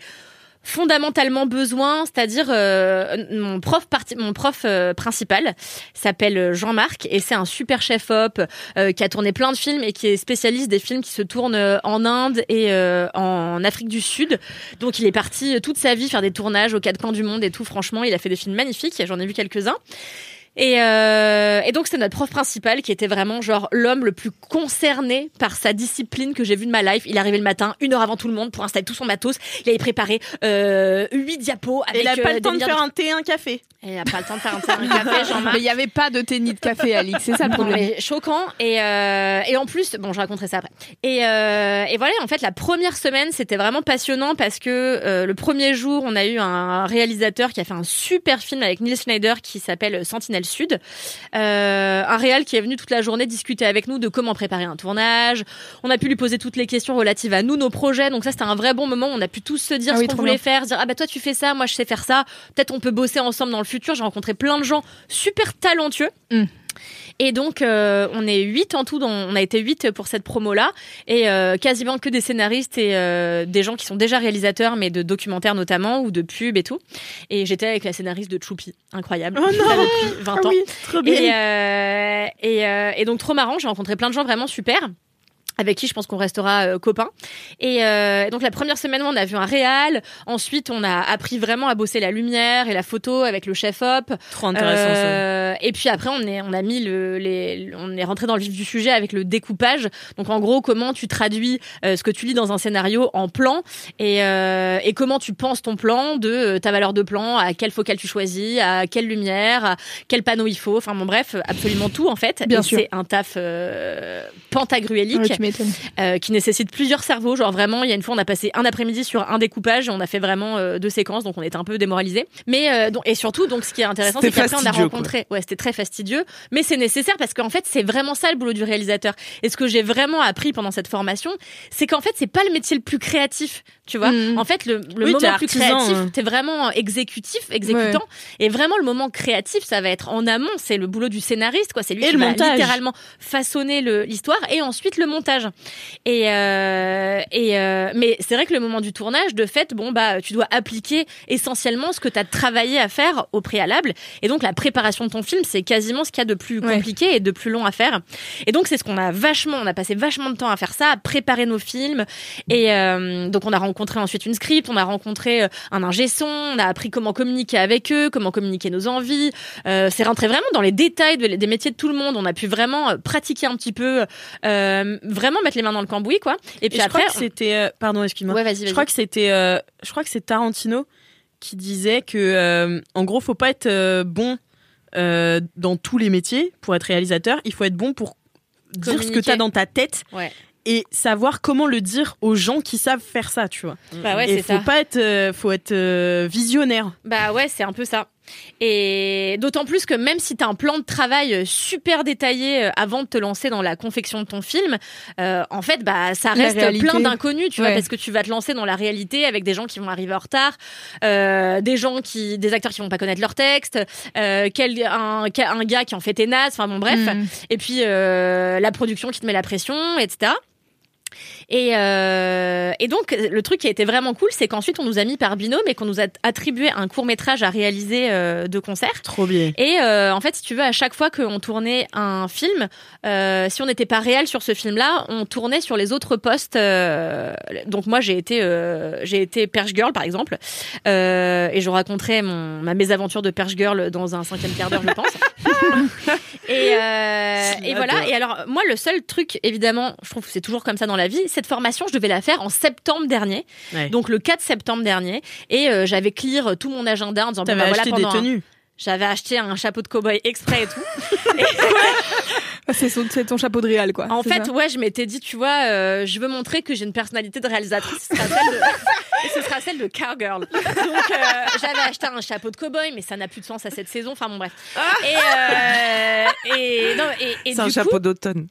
fondamentalement besoin, c'est-à-dire euh, mon prof parti, mon prof euh, principal s'appelle Jean-Marc et c'est un super chef op euh, qui a tourné plein de films et qui est spécialiste des films qui se tournent euh, en Inde et euh, en Afrique du Sud. Donc il est parti euh, toute sa vie faire des tournages aux quatre coins du monde et tout. Franchement, il a fait des films magnifiques. J'en ai vu quelques-uns. Et, euh, et donc c'était notre prof principal qui était vraiment genre l'homme le plus concerné par sa discipline que j'ai vu de ma life. Il arrivait le matin, une heure avant tout le monde pour installer tout son matos. Il avait préparé euh, huit diapos avec Et il a pas euh, le temps de faire un thé, un café. Il a pas le temps de faire un, thé, un café, Jean-Marc. Mais il n'y avait pas de thé ni de café, Alix. C'est ça le Non, problème. mais choquant et euh, et en plus bon je raconterai ça après et euh, et voilà en fait la première semaine c'était vraiment passionnant parce que euh, le premier jour on a eu un réalisateur qui a fait un super film avec Neil Schneider qui s'appelle Sentinelle Sud. Euh, un réal qui est venu toute la journée discuter avec nous de comment préparer un tournage. On a pu lui poser toutes les questions relatives à nous nos projets. Donc ça c'était un vrai bon moment on a pu tous se dire Ah ce oui, qu'on voulait bien. faire dire ah bah toi tu fais ça moi je sais faire ça. Peut-être on peut bosser ensemble dans le futur j'ai rencontré plein de gens super talentueux et donc, euh, on est huit en tout. Dans, on a été huit pour cette promo-là, et euh, quasiment que des scénaristes et euh, des gens qui sont déjà réalisateurs, mais de documentaires notamment ou de pubs et tout. Et j'étais avec la scénariste de Choupi, incroyable, Oh non Ça depuis 20 Ah ans. oui, trop bien. Et, et, et donc trop marrant. J'ai rencontré plein de gens vraiment super avec qui je pense qu'on restera euh, copains. Et euh, donc la première semaine, on a vu un réal. Ensuite, on a appris vraiment à bosser la lumière et la photo avec le chef op. Trop intéressant ça. Euh, et puis après, on est on a mis le les on est rentré dans le vif du sujet avec le découpage. Donc en gros, comment tu traduis euh, ce que tu lis dans un scénario en plan et euh, et comment tu penses ton plan de euh, ta valeur de plan, à quelle focale tu choisis, à quelle lumière, à quel panneau il faut. Enfin bon bref, absolument tout en fait. Bien Et sûr. C'est un taf euh, pentagruélique Ouais, tu m'étonnes. Euh, qui nécessite plusieurs cerveaux. Genre vraiment, il y a une fois, on a passé un après-midi sur un découpage et on a fait vraiment euh, deux séquences, donc on était un peu démoralisés. Mais euh, donc, et surtout, donc ce qui est intéressant, c'est qu'après on a rencontré. Ouais, c'était très fastidieux, mais c'est nécessaire parce qu'en fait, c'est vraiment ça le boulot du réalisateur. Et ce que j'ai vraiment appris pendant cette formation, c'est qu'en fait, c'est pas le métier le plus créatif. Tu vois, Mhm. en fait, le, le Oui, moment plus artisan, créatif, hein. t'es vraiment exécutif, exécutant, et vraiment le moment créatif, ça va être en amont. C'est le boulot du scénariste, quoi. C'est lui Et qui le va montage. littéralement façonner le- l'histoire et ensuite le montage. Et, euh, et euh, mais c'est vrai que le moment du tournage, de fait, bon bah tu dois appliquer essentiellement ce que tu as travaillé à faire au préalable. Et donc la préparation de ton film, c'est quasiment ce qu'il y a de plus Ouais. compliqué et de plus long à faire. Et donc c'est ce qu'on a vachement, on a passé vachement de temps à faire ça, à préparer nos films. Et euh, donc on a rencontré ensuite une script, on a rencontré euh, un ingé son, on a appris comment communiquer avec eux, comment communiquer nos envies. Euh, c'est rentré vraiment dans les détails de- des métiers de tout le monde. On a pu vraiment euh, pratiquer un petit peu, euh, vraiment mettre les mains dans le cambouis, quoi. Et Et puis je après, crois que c'était. euh, pardon, excuse-moi. ouais, vas-y, vas-y. Je crois que c'était. euh, je crois que c'est Tarantino qui disait que, euh, en gros, faut pas être euh, bon dans tous les métiers pour être réalisateur. Il faut être bon pour dire ce que Communiquer. tu as dans ta tête Ouais. et savoir comment le dire aux gens qui savent faire ça, tu vois. Bah ouais, et faut ça. pas être, euh, faut être euh, visionnaire. Bah ouais, c'est un peu ça. Et d'autant plus que même si tu as un plan de travail super détaillé euh, avant de te lancer dans la confection de ton film, euh, en fait, bah ça reste plein d'inconnus, tu vois, parce que tu vas te lancer dans la réalité avec des gens qui vont arriver en retard, euh, des gens qui, des acteurs qui vont pas connaître leur texte, euh, quel, un, un gars qui en fait tes nazes, enfin bon bref, Mhm. et puis euh, la production qui te met la pression, etc. Et, euh, et donc, le truc qui a été vraiment cool, c'est qu'ensuite, on nous a mis par binôme et qu'on nous a attribué un court métrage à réaliser euh, de concert. Trop bien. Et euh, en fait, si tu veux, à chaque fois qu'on tournait un film, euh, si on n'était pas réel sur ce film-là, on tournait sur les autres postes. euh, donc moi, j'ai été, euh, j'ai été Perche Girl, par exemple, euh, et je raconterai mon, ma mésaventure de Perche Girl dans un cinquième quart d'heure, je pense. et, euh, et voilà. Et alors, moi, le seul truc, évidemment, je trouve que c'est toujours comme ça dans la vie. Cette formation, je devais la faire en septembre dernier, Ouais. donc le 4 septembre dernier, et euh, j'avais clear tout mon agenda en disant bah, voilà, pendant des un- tenues. j'avais acheté un chapeau de cow-boy exprès et tout. Ah, C'est ton chapeau de réal, quoi. En fait, ça ouais, je m'étais dit, tu vois, euh, je veux montrer que j'ai une personnalité de réalisatrice. Ce sera celle de, et ce sera celle de Cowgirl. Donc, euh, j'avais acheté un chapeau de cow-boy, mais ça n'a plus de sens à cette saison. Enfin, bon, bref. Et, euh, et, non, et, et C'est un chapeau d'automne.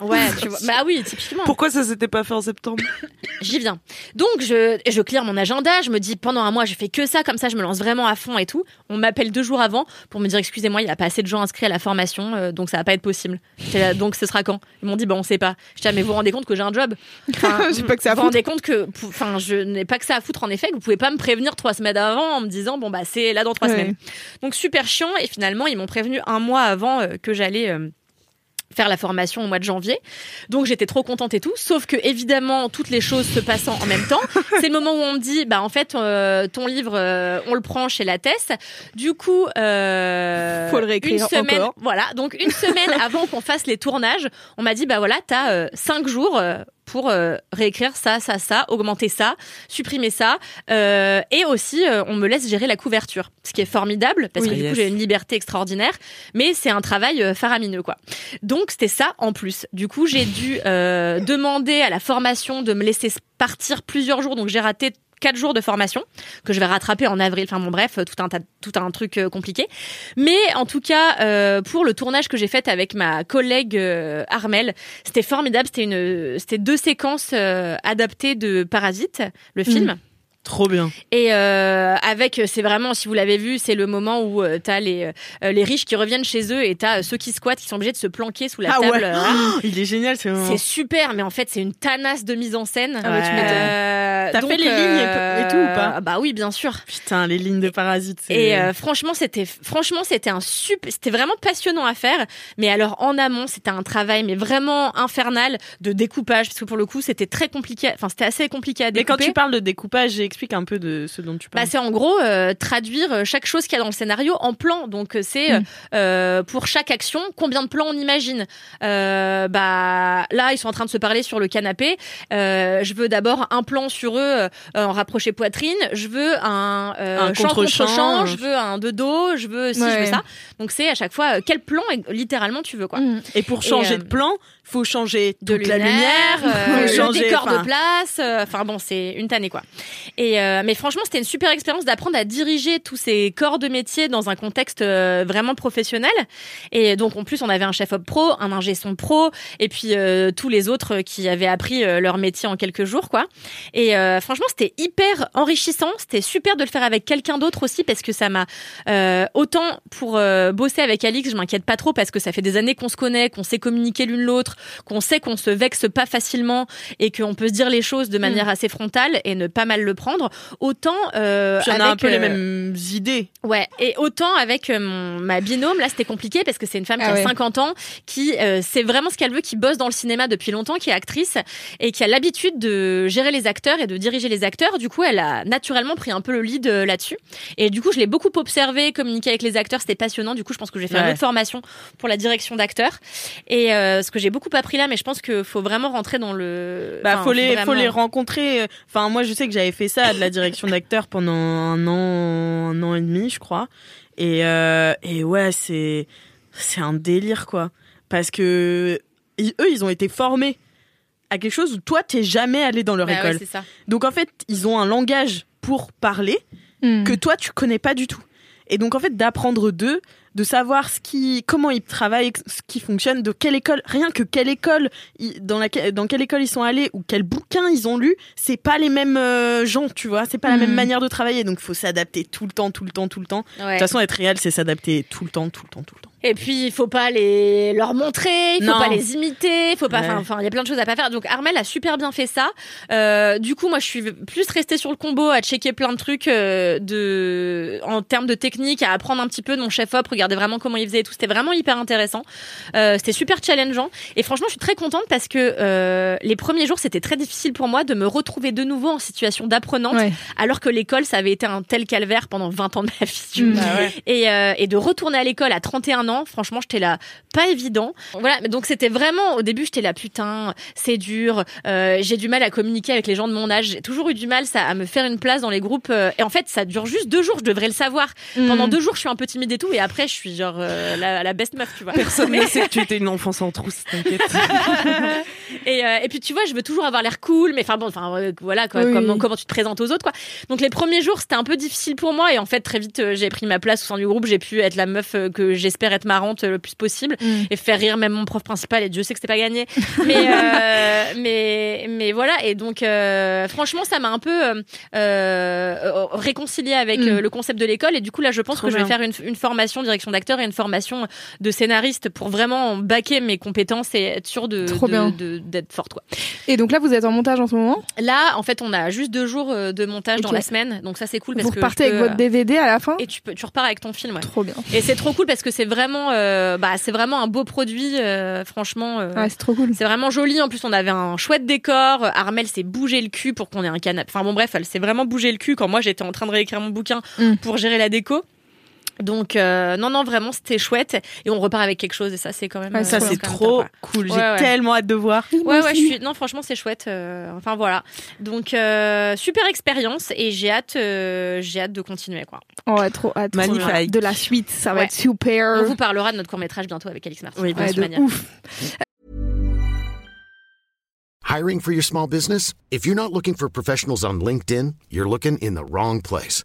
Ouais, tu vois. Bah oui, typiquement. Pourquoi ça s'était pas fait en septembre J'y viens. Donc je je clear mon agenda, je me dis pendant un mois je fais que ça, comme ça je me lance vraiment à fond et tout. On m'appelle deux jours avant pour me dire excusez-moi, il y a pas assez de gens inscrits à la formation, euh, donc ça va pas être possible. Là, donc ce sera quand? Ils m'ont dit bah on sait pas. Je dis ah, mais vous vous rendez compte que j'ai un job? Enfin, pas que ça à Vous vous rendez compte que enfin je n'ai pas que ça à foutre en effet, que vous pouvez pas me prévenir trois semaines avant en me disant bon bah c'est là dans trois Ouais. semaines. Donc super chiant et finalement ils m'ont prévenu un mois avant euh, que j'allais euh, faire la formation au mois de janvier. Donc j'étais trop contente et tout, sauf que évidemment toutes les choses se passant en même temps, c'est le moment où on me dit bah en fait euh, ton livre euh, on le prend chez la TES. Du coup euh, Faut le réécrire une semaine encore. voilà, donc une semaine avant qu'on fasse les tournages, on m'a dit bah voilà, tu as cinq jours euh, pour euh, réécrire ça, ça, ça, augmenter ça, supprimer ça, euh, et aussi euh, on me laisse gérer la couverture, ce qui est formidable parce Oui. que du coup j'ai une liberté extraordinaire, mais c'est un travail euh, faramineux quoi. Donc c'était ça en plus. Du coup j'ai dû euh, demander à la formation de me laisser partir plusieurs jours, donc j'ai raté quatre jours de formation que je vais rattraper en avril. Enfin bon bref, tout un tout un truc euh, compliqué. Mais en tout cas, euh, pour le tournage que j'ai fait avec ma collègue euh, Armel, c'était formidable. C'était une, c'était deux séquences euh, adaptées de Parasite, le film. Trop bien. Et euh, avec, c'est vraiment, si vous l'avez vu, c'est le moment où euh, t'as les euh, les riches qui reviennent chez eux et t'as euh, ceux qui squattent qui sont obligés de se planquer sous la Ah table. ouais. euh, Oh, il est génial ce moment. c'est super, mais en fait, c'est une tanasse de mise en scène. Ah ouais, tu m'étonnes. Euh, T'as fait les lignes et- tout ou pas euh, Bah oui, bien sûr. Putain, les lignes de parasites. c'est- Et euh, franchement, c'était franchement c'était un super, c'était vraiment passionnant à faire. Mais alors en amont, c'était un travail mais vraiment infernal de découpage parce que pour le coup, c'était très compliqué. Enfin, c'était assez compliqué à Mais découper. quand tu parles de découpage, explique un peu de ce dont tu Bah, parles. c'est en gros euh, traduire chaque chose qu'il y a dans le scénario en plan. Donc c'est euh, pour chaque action combien de plans on imagine. Bah là ils sont en train de se parler sur le canapé. Je veux d'abord un plan sur eux euh, en rapproché poitrine. Je veux un, euh, Un champ contre contre-champ. champ. Je veux un de dos. Je veux si je veux ça. Donc c'est à chaque fois euh, quel plan littéralement tu veux quoi. Mm. Et pour Et, changer euh, de plan, faut changer de toute la lumière, euh, faut le changer, décor enfin, de place. euh, Enfin bon, c'est une tannée quoi. Et euh, mais franchement, c'était une super expérience d'apprendre à diriger tous ces corps de métier dans un contexte euh, vraiment professionnel. Et donc en plus, on avait un chef op pro, un ingé son pro, et puis euh, tous les autres qui avaient appris euh, leur métier en quelques jours quoi. Et euh, franchement, c'était hyper enrichissant. C'était super de le faire avec quelqu'un d'autre aussi parce que ça m'a euh, autant pour euh, bosser avec Alix, je m'inquiète pas trop parce que ça fait des années qu'on se connaît, qu'on sait communiquer l'une l'autre, qu'on sait qu'on se vexe pas facilement et qu'on peut se dire les choses de manière assez frontale et ne pas mal le prendre. Autant Puis on avec a un peu les mêmes idées. Ouais, et autant avec mon, ma binôme, là c'était compliqué parce que c'est une femme qui Ah a ouais. 50 ans, qui sait vraiment ce qu'elle veut, qui bosse dans le cinéma depuis longtemps, qui est actrice et qui a l'habitude de gérer les acteurs et de diriger les acteurs. Du coup, elle a naturellement pris un peu le lead euh, là-dessus. Et du coup, je l'ai beaucoup observé, communiqué avec les acteurs, c'était passionnant. Du coup, je pense que j'ai fait une Ouais. autre formation pour la direction d'acteurs. Et euh, ce que j'ai beaucoup appris là, mais je pense qu'il faut vraiment rentrer dans le... Bah, enfin, faut les, vraiment- faut les rencontrer. Enfin, moi, je sais que j'avais fait ça, de la direction d'acteur pendant un an, un an et demi, je crois. Et, euh, et ouais, c'est, c'est un délire, quoi. Parce que ils- eux, ils ont été formés à quelque chose où toi, t'es jamais allé dans leur Bah école. ça. Donc, en fait, ils ont un langage pour parler Mm. que toi tu connais pas du tout. Et donc en fait d'apprendre d'eux, de savoir ce qui, comment ils travaillent, ce qui fonctionne, de quelle école, rien que quelle école, dans laquelle, dans quelle école ils sont allés ou quel bouquin ils ont lu, c'est pas les mêmes euh, gens, tu vois, c'est pas la même manière de travailler. Donc faut s'adapter tout le temps, tout le temps, tout le temps. De Ouais. toute façon, être réel, c'est s'adapter tout le temps, tout le temps, tout le temps. Et puis il faut pas les leur montrer, il faut Non. pas les imiter, il faut pas. Ouais. Enfin, il y a plein de choses à pas faire. Donc Armel a super bien fait ça. Euh, du coup, moi, je suis plus restée sur le combo à checker plein de trucs euh, de en termes de technique, à apprendre un petit peu de mon chef op, regarder vraiment comment il faisait et tout. C'était vraiment hyper intéressant. Euh, c'était super challengeant. Et franchement, je suis très contente parce que euh, les premiers jours, c'était très difficile pour moi de me retrouver de nouveau en situation d'apprenante, Ouais. alors que l'école, ça avait été un tel calvaire pendant 20 ans de ma vie. tu Mm. vois. Ah ouais. Et, euh, et de retourner à l'école à 31 ans, franchement, j'étais là, pas évident. Voilà, donc c'était vraiment, au début, j'étais là, putain, c'est dur, euh, j'ai du mal à communiquer avec les gens de mon âge, j'ai toujours eu du mal ça, à me faire une place dans les groupes. euh, et en fait, ça dure juste deux jours, je devrais le savoir. Mm. Pendant deux jours, je suis un peu timide et tout, et après, je suis genre euh, la, la best meuf, tu vois. Personne ne sait que tu étais une enfant sans trousse, t'inquiète. Et, euh, et puis tu vois, je veux toujours avoir l'air cool, mais enfin bon, enfin voilà, quoi, Oui, comment, comment tu te présentes aux autres, quoi. Donc les premiers jours, c'était un peu difficile pour moi, et en fait très vite, j'ai pris ma place au sein du groupe. J'ai pu être la meuf que j'espère être marrante euh, le plus possible Mm. et faire rire même mon prof principal. Et Dieu sait que c'était pas gagné, mais euh, mais mais voilà. Et donc euh, franchement, ça m'a un peu euh, euh, réconcilié avec Mm. euh, le concept de l'école. Et du coup là, je pense Trop que je vais faire une, une formation direction d'acteur et une formation de scénariste pour vraiment baquer mes compétences et être sûr de d'être forte quoi. Et donc là, vous êtes en montage en ce moment? Là, en fait, on a juste deux jours de montage dans la semaine, donc ça c'est cool parce Vous repartez avec peux, votre DVD à la fin? et tu peux tu repars avec ton film. Ouais. Trop bien. Et c'est trop cool parce que c'est vraiment euh, bah c'est vraiment un beau produit euh, franchement. euh, Ouais, c'est trop cool. c'est vraiment joli. En plus, on avait un chouette décor. Armel s'est bougé le cul pour qu'on ait un canapé. Enfin bon, bref, elle s'est vraiment bougé le cul quand moi j'étais en train de réécrire mon bouquin Mm. pour gérer la déco. Donc euh, non non vraiment c'était chouette et on repart avec quelque chose et ça c'est quand même Ouais, euh, Ça, Trop c'est trop cool. J'ai ouais. tellement hâte de voir. ouais. Ouais ouais je suis non franchement c'est chouette euh, enfin voilà donc euh, super expérience et j'ai hâte euh, j'ai hâte de continuer quoi. Oh, ouais, trop hâte. Magnifique. De la suite, ça va être super. On vous parlera de notre court métrage bientôt avec Alix Martin. Oui, de de manière. ouf. Hiring for your small business? If you're not looking for professionals on LinkedIn, you're looking in the wrong place.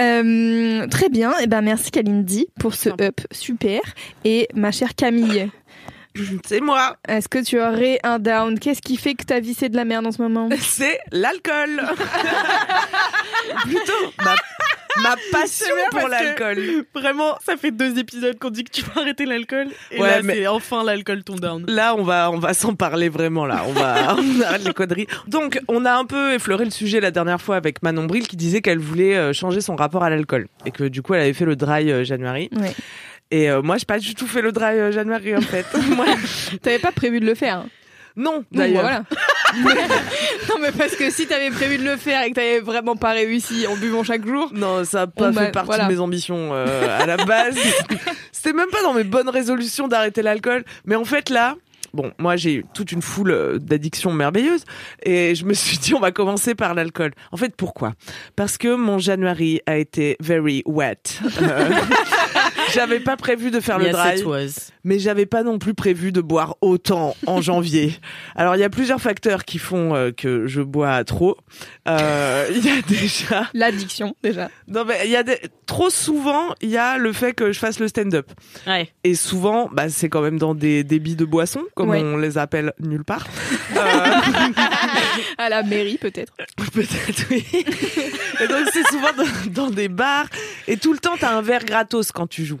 Euh, très bien. Et ben merci Kalindi pour ce up super. Et ma chère Camille, C'est moi. est-ce que tu aurais un down? Qu'est-ce qui fait que ta vie c'est de la merde en ce moment? C'est l'alcool. Plutôt ma, ma passion pour l'alcool. Vraiment, ça fait deux épisodes qu'on dit que tu vas arrêter l'alcool. Et Ouais, là, mais- c'est enfin l'alcool ton down. Là, on va, on va s'en parler vraiment. Là, on va, on arrête les conneries. Donc, on a un peu effleuré le sujet la dernière fois avec Manon Bril qui disait qu'elle voulait euh, changer son rapport à l'alcool et que du coup, elle avait fait le dry euh, January. Ouais. Et euh, moi, j'ai pas du tout fait le dry euh, January en fait. Moi, T'avais pas prévu de le faire. non, d'ailleurs. voilà. Non mais parce que si t'avais prévu de le faire et que t'avais vraiment pas réussi en buvant chaque jour. Non, ça a pas fait partie voilà. de mes ambitions euh, à la base. C'était même pas dans mes bonnes résolutions d'arrêter l'alcool. Mais en fait, là, bon, moi, j'ai eu toute une foule euh, d'addictions merveilleuses. Et je me suis dit, on va commencer par l'alcool. En fait, pourquoi? Parce que mon January a été very wet. Euh, J'avais pas prévu de faire le dry it was. mais j'avais pas non plus prévu de boire autant en janvier. Alors il y a plusieurs facteurs qui font euh, que je bois trop. Euh, Il y a déjà, L'addiction déjà. non mais il y a des... trop souvent il y a le fait que je fasse le stand-up Ouais. et souvent bah c'est quand même dans des débits de boissons comme Ouais. on les appelle nulle part. Euh, À la mairie peut-être. Peut-être, oui. Et donc, c'est souvent dans, dans des bars. Et tout le temps, t'as un verre gratos quand tu joues.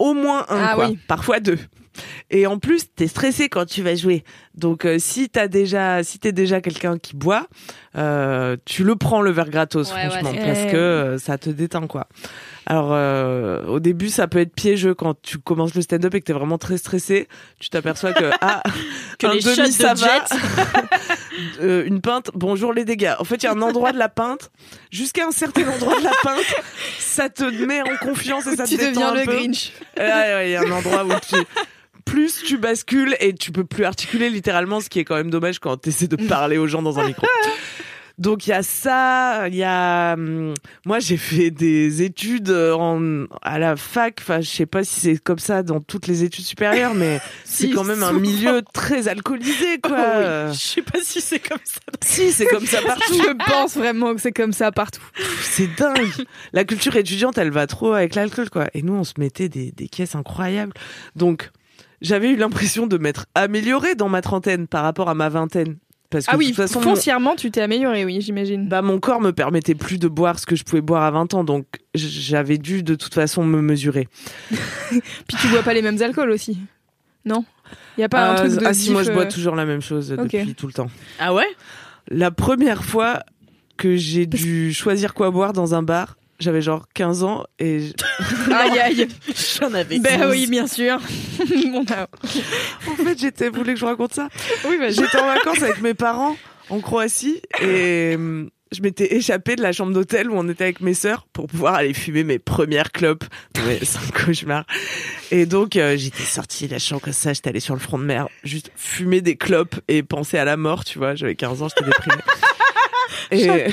Au moins un, Ah quoi. oui. Parfois deux. Et en plus, t'es stressé quand tu vas jouer. Donc, euh, si t'as déjà, si t'es déjà quelqu'un qui boit, euh, tu le prends le verre gratos, Ouais, franchement, parce que euh, ça te détend, quoi. Alors, euh, au début, ça peut être piégeux quand tu commences le stand-up et que t'es vraiment très stressé. Tu t'aperçois que ah, Que un les demi de ça va. Euh, une pinte, bonjour les dégâts. En fait, il y a un endroit de la pinte, jusqu'à un certain endroit de la pinte, ça te met en confiance et ça tu te détend un le. Grinch. Il y a un endroit où tu plus tu bascules et tu peux plus articuler littéralement, ce qui est quand même dommage quand tu essaies de parler aux gens dans un micro. Donc il y a ça, il y a hum, moi j'ai fait des études en à la fac, enfin je sais pas si c'est comme ça dans toutes les études supérieures mais c'est quand même un milieu très alcoolisé quoi. Oh oui. Je sais pas si c'est comme ça. Si, c'est comme ça partout. Je pense vraiment que c'est comme ça partout. C'est dingue. La culture étudiante, elle va trop avec l'alcool, quoi. Et nous, on se mettait des, des caisses incroyables. Donc, j'avais eu l'impression de m'être améliorée dans ma trentaine par rapport à ma vingtaine. Parce que Ah de oui, toute façon, mon, foncièrement tu t'es amélioré, oui, j'imagine. bah, mon corps me permettait plus de boire ce que je pouvais boire à 20 ans. Donc, j'avais dû de toute façon me mesurer. Puis tu bois pas les mêmes alcools aussi. Non? Il y a pas un Euh, truc de ah si, moi, je bois toujours la même chose depuis tout le temps. Ah ouais? La première fois que j'ai dû choisir quoi boire dans un bar, j'avais genre 15 ans et Aïe aïe. J'en avais. Ben 11. oui, bien sûr. En fait j'étais vous voulez que je vous raconte ça? Oui, vas-y. J'étais en vacances avec mes parents en Croatie et, je m'étais échappée de la chambre d'hôtel où on était avec mes sœurs pour pouvoir aller fumer mes premières clopes. Ouais, c'est un cauchemar. Et donc, euh, j'étais sortie de la chambre comme ça, j'étais allée sur le front de mer, juste fumer des clopes et penser à la mort, tu vois. J'avais 15 ans, j'étais déprimée. et...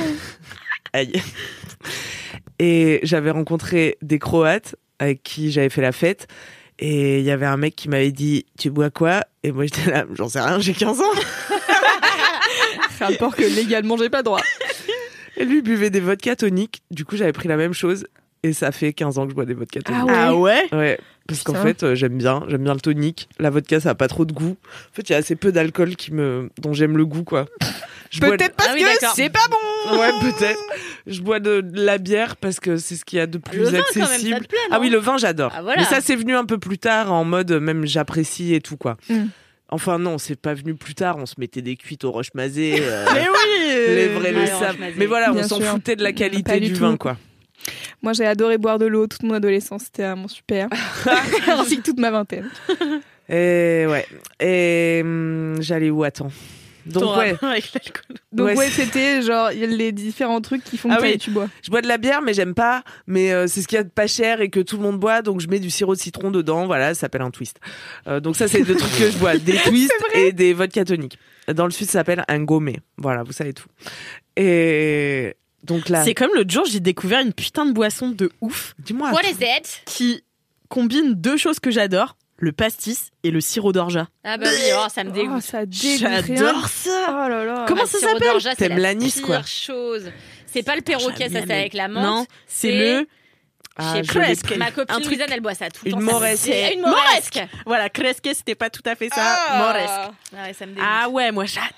Aïe. Et j'avais rencontré des Croates avec qui j'avais fait la fête. Et il y avait un mec qui m'avait dit Tu bois quoi? Et moi j'étais là, j'en sais rien, j'ai 15 ans. Rapport que légalement j'ai pas droit. Et lui buvait des vodka toniques. Du coup, j'avais pris la même chose. Et ça fait 15 ans que je bois des vodka toniques. Ah ouais Ouais. Parce qu'en fait, euh, j'aime bien, j'aime bien le tonique. La vodka, ça a pas trop de goût. En fait, il y a assez peu d'alcool qui me, dont j'aime le goût, quoi. Je bois- Peut-être parce Ah oui, que c'est pas bon. Ouais, peut-être. Je bois de, de la bière parce que c'est ce qu'il y a de plus Le vin, quand même, accessible. plaît, ah oui, le vin, j'adore. Ah, voilà. Mais ça, c'est venu un peu plus tard, en mode euh, même j'apprécie et tout, quoi. Mm. Enfin, non, c'est pas venu plus tard. On se mettait des cuites au roche mazé. euh, Mais oui les vrais le savent. Mais voilà, Bien on s'en foutait de la qualité Pas du du tout. vin, quoi. Moi, j'ai adoré boire de l'eau toute mon adolescence. C'était vraiment super. Ainsi que toute ma vingtaine. Et ouais. Et hum, j'allais où Attends? Donc ouais, rapport avec l'alcool. Donc Ouais, c'était genre il y a les différents trucs qui font Ah que oui. tu bois. je bois de la bière, mais j'aime pas. Mais euh, c'est ce qu'il y a de pas cher et que tout le monde boit, donc je mets du sirop de citron dedans. Voilà, ça s'appelle un twist. Euh, donc ça, c'est le truc que je bois, des twists et des vodka toniques. Dans le sud, ça s'appelle un gourmet. Voilà, vous savez tout. Et donc là, C'est comme l'autre jour, j'ai découvert une putain de boisson de ouf dis-moi. What is it? qui combine deux choses que j'adore, le pastis et le sirop d'orgeat. Ah bah oui, oh, ça me Oh, dégoûte. ça dégoûte. J'adore ça Oh là là. Comment Ah, ça sirop s'appelle? d'orgeat, c'est T'aimes la l'anis, pire quoi. chose. C'est pas le perroquet, ça Jamais. c'est avec la menthe. Non, c'est c'est- le Ah, Presque. Ma copine Un truc- Louisanne, elle boit ça tout le Une temps. moresque. Une moresque. voilà, cresque, c'était pas tout à fait ça. Ah. Moresque. Ah ouais, ça me dégoûte. Ah ouais, moi j'adore.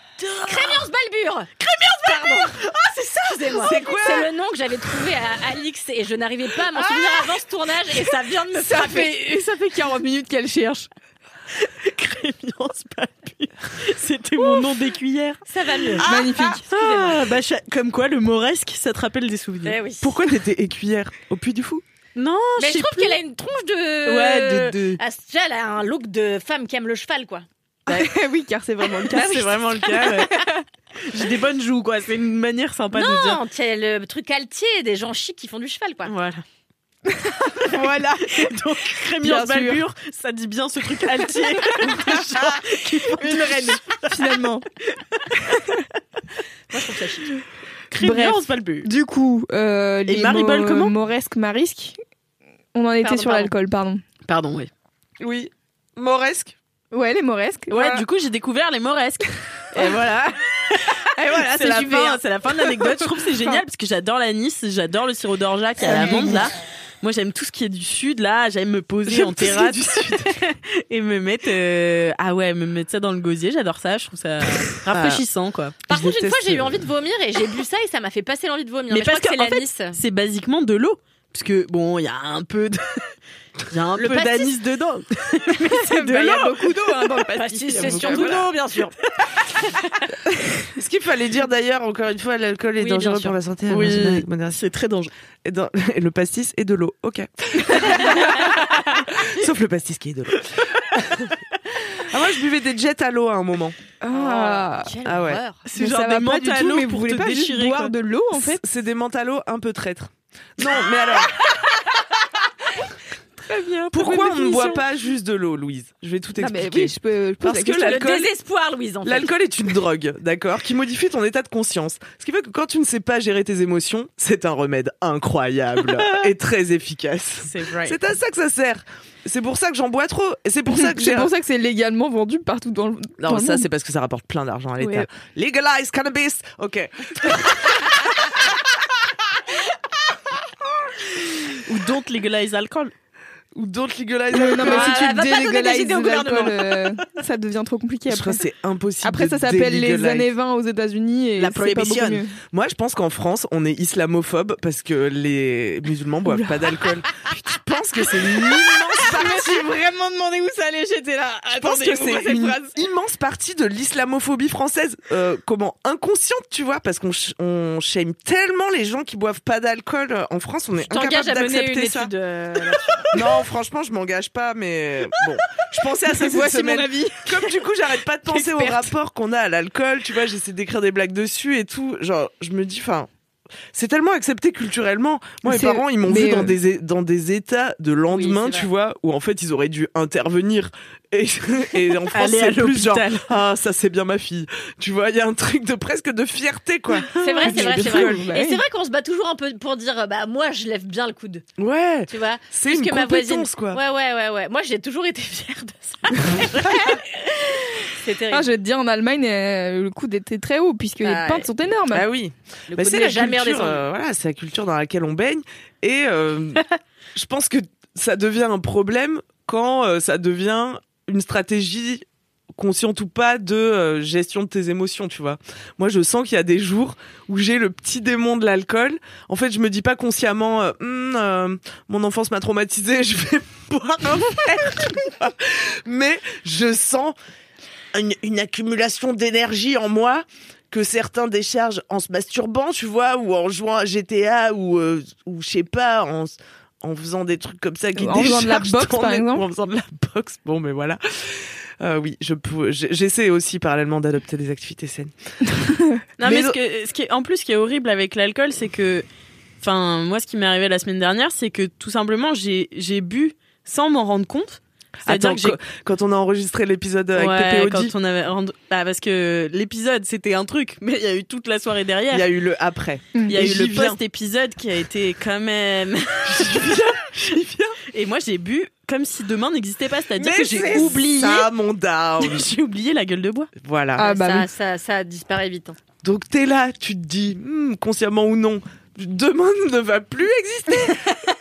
Crémiance Balbure Crémiance Balbure Ah, c'est ça. C'est quoi C'est le nom que j'avais trouvé à Alix et je n'arrivais pas à m'en souvenir avant ce tournage et ça vient de me ça frapper. fait ça fait 40 minutes qu'elle cherche. Crémiance Balbure. C'était mon nom d'écuyère. Ça va mieux. Magnifique. Ah, bah, comme quoi, le moresque, ça te rappelle des souvenirs. Eh oui. Pourquoi t'étais écuyère au puits du fou? Non, Mais je je sais trouve qu'elle a une tronche de. Ouais, de- de- Ah, déjà, elle a un look de femme qui aime le cheval, quoi. oui, car c'est vraiment le cas. Ah, c'est vraiment le cas. ouais. J'ai des bonnes joues, quoi. C'est une manière sympa de dire. Non, t'as le truc altier des gens chics qui font du cheval, quoi. Voilà. voilà. Donc, sûr. Balbure, ça dit bien ce truc altier. Qui font Une reine, finalement. Moi, je trouve ça chic. Crémiance Balbure. Du coup, euh, les Maribel, mo- comment Moresque, Marisque. On en était Pardon, sur l'alcool, pardon. Pardon, oui. Oui. Moresque. Ouais, les Moresques. Ouais, Voilà. du coup, j'ai découvert les moresques. Et voilà. Et voilà, c'est la super. fin, c'est la fin de l'anecdote. Je trouve que c'est génial parce que j'adore l'anis, j'adore le sirop d'orgeat qui est à l'amande là. Moi, j'aime tout ce qui est du sud là. J'aime me poser en terrasse et me mettre euh, ah ouais, me mettre ça dans le gosier. J'adore ça. Je trouve ça rafraîchissant quoi. Par Je contre, une fois, j'ai eu envie de vomir et j'ai bu ça et ça m'a fait passer l'envie de vomir. Mais Mais, je parce crois que que, c'est l'anis. C'est basiquement de l'eau. Parce que bon, il y a un peu de il y a un Le peu pastis. d'anis dedans. Mais c'est de Bah, Il y a l'eau. beaucoup d'eau hein, dans le Pastis, c'est surtout l'eau, bien sûr. Ce qu'il fallait dire d'ailleurs, encore une fois, l'alcool est Oui, dangereux pour la santé. Oui. avec modération. C'est très dangereux. Et, dans- et le pastis est de l'eau. Ok. Sauf le pastis qui est de l'eau. ah, moi, je buvais des jets à l'eau à un moment. Ah. Quelle Ah ouais. horreur. C'est Mais genre ça des menthes à l'eau mais vous pour voulez te pas juste déchirer. boire quoi. de l'eau en fait C'est des mentalos un peu traîtres. Non, mais alors, Très bien. pourquoi on ne boit pas juste de l'eau, Louise? Je vais tout Non mais expliquer. oui, je peux. Je Parce la que question. Le L'alcool- désespoir, Louise, en fait. L'alcool est une drogue, d'accord, qui modifie ton état de conscience. Ce qui fait que quand tu ne sais pas gérer tes émotions, c'est un remède incroyable et très efficace. C'est vrai. C'est à ça que ça sert. C'est pour ça que j'en bois trop. Et c'est pour ça que j'ai. C'est pour ça que c'est légalement vendu partout dans le. dans Non, le ça c'est parce que ça rapporte plein d'argent à l'État. Ouais. Legalize cannabis. Ok. Ou don't legalize alcool. Ou don't legalize. Non mais si tu Ah, délégalises l'alcool, euh, ça devient trop compliqué Je crois après. que c'est impossible. Après ça s'appelle les années 20 aux États-Unis et La prohibition. mieux. Moi, je pense qu'en France, on est islamophobe parce que les musulmans boivent pas d'alcool. Je pense que c'est une immense partie vraiment demandé où ça allait, j'étais là. Je pense que c'est une immense partie de l'islamophobie française, euh, comment inconsciente, tu vois, parce qu'on ch- on shame tellement les gens qui boivent pas d'alcool euh, en France, on est incapable une d'accepter ça. étude. euh, Non, franchement, je m'engage pas, mais bon, je pensais à cette Voici semaine. mon avis. Comme du coup, j'arrête pas de penser au rapport qu'on a à l'alcool, tu vois, j'essaie d'écrire des blagues dessus et tout. Genre, je me dis, enfin. C'est tellement accepté culturellement. Moi, mes parents, ils m'ont vu dans euh, des, dans des états de lendemain, tu vois, où en fait, ils auraient dû intervenir. Et, et en France, c'est plus genre, ah, ça c'est bien ma fille. Tu vois, il y a un truc de presque de fierté, quoi. C'est vrai, c'est vrai, c'est vrai. Bah Et oui. c'est vrai qu'on se bat toujours un peu pour dire, bah moi je lève bien le coude, Ouais. tu vois. C'est une que ma voisine. compétence, quoi. Ouais, ouais, ouais, ouais. Moi j'ai toujours été fière de ça. c'est terrible. Ah, je vais te dire, en Allemagne, euh, le coude était très haut puisque les pentes sont énormes. Ah oui. Le Bah, c'est la jamais culture, euh, voilà, c'est la culture dans laquelle on baigne. Et euh, je pense que ça devient un problème quand euh, ça devient une stratégie consciente ou pas de euh, gestion de tes émotions, tu vois. Moi, je sens qu'il y a des jours où j'ai le petit démon de l'alcool. En fait, je me dis pas consciemment, euh, Hum, euh, mon enfance m'a traumatisé, je vais boire un verre, mais je sens une, une accumulation d'énergie en moi que certains déchargent en se masturbant, tu vois, ou en jouant à GTA, ou, ou je sais pas, en, en faisant des trucs comme ça qui En faisant de la boxe, par exemple. En faisant de la boxe, bon, mais voilà. Euh, oui, je peux, j'ai- j'essaie aussi parallèlement d'adopter des activités saines. Non, Mais ce, que, ce qui est, en plus, ce qui est horrible avec l'alcool, c'est que, enfin, moi, ce qui m'est arrivé la semaine dernière, c'est que tout simplement, j'ai, j'ai bu sans m'en rendre compte. Attends, que quand, on a enregistré l'épisode avec Ouais, Pépé quand on avait rendu- bah, parce que l'épisode c'était un truc, mais il y a eu toute la soirée derrière. il y a eu le après. Il y a Et eu le viens. post-épisode qui a été quand même. J'y viens. Et moi j'ai bu comme si demain n'existait pas, c'est-à-dire que j'ai oublié. ça, mon down. j'ai oublié la gueule de bois. voilà. Ah, bah ça, oui. ça, ça disparaît vite. hein. Donc t'es là, tu te dis, hmm, consciemment ou non, demain ne va plus exister.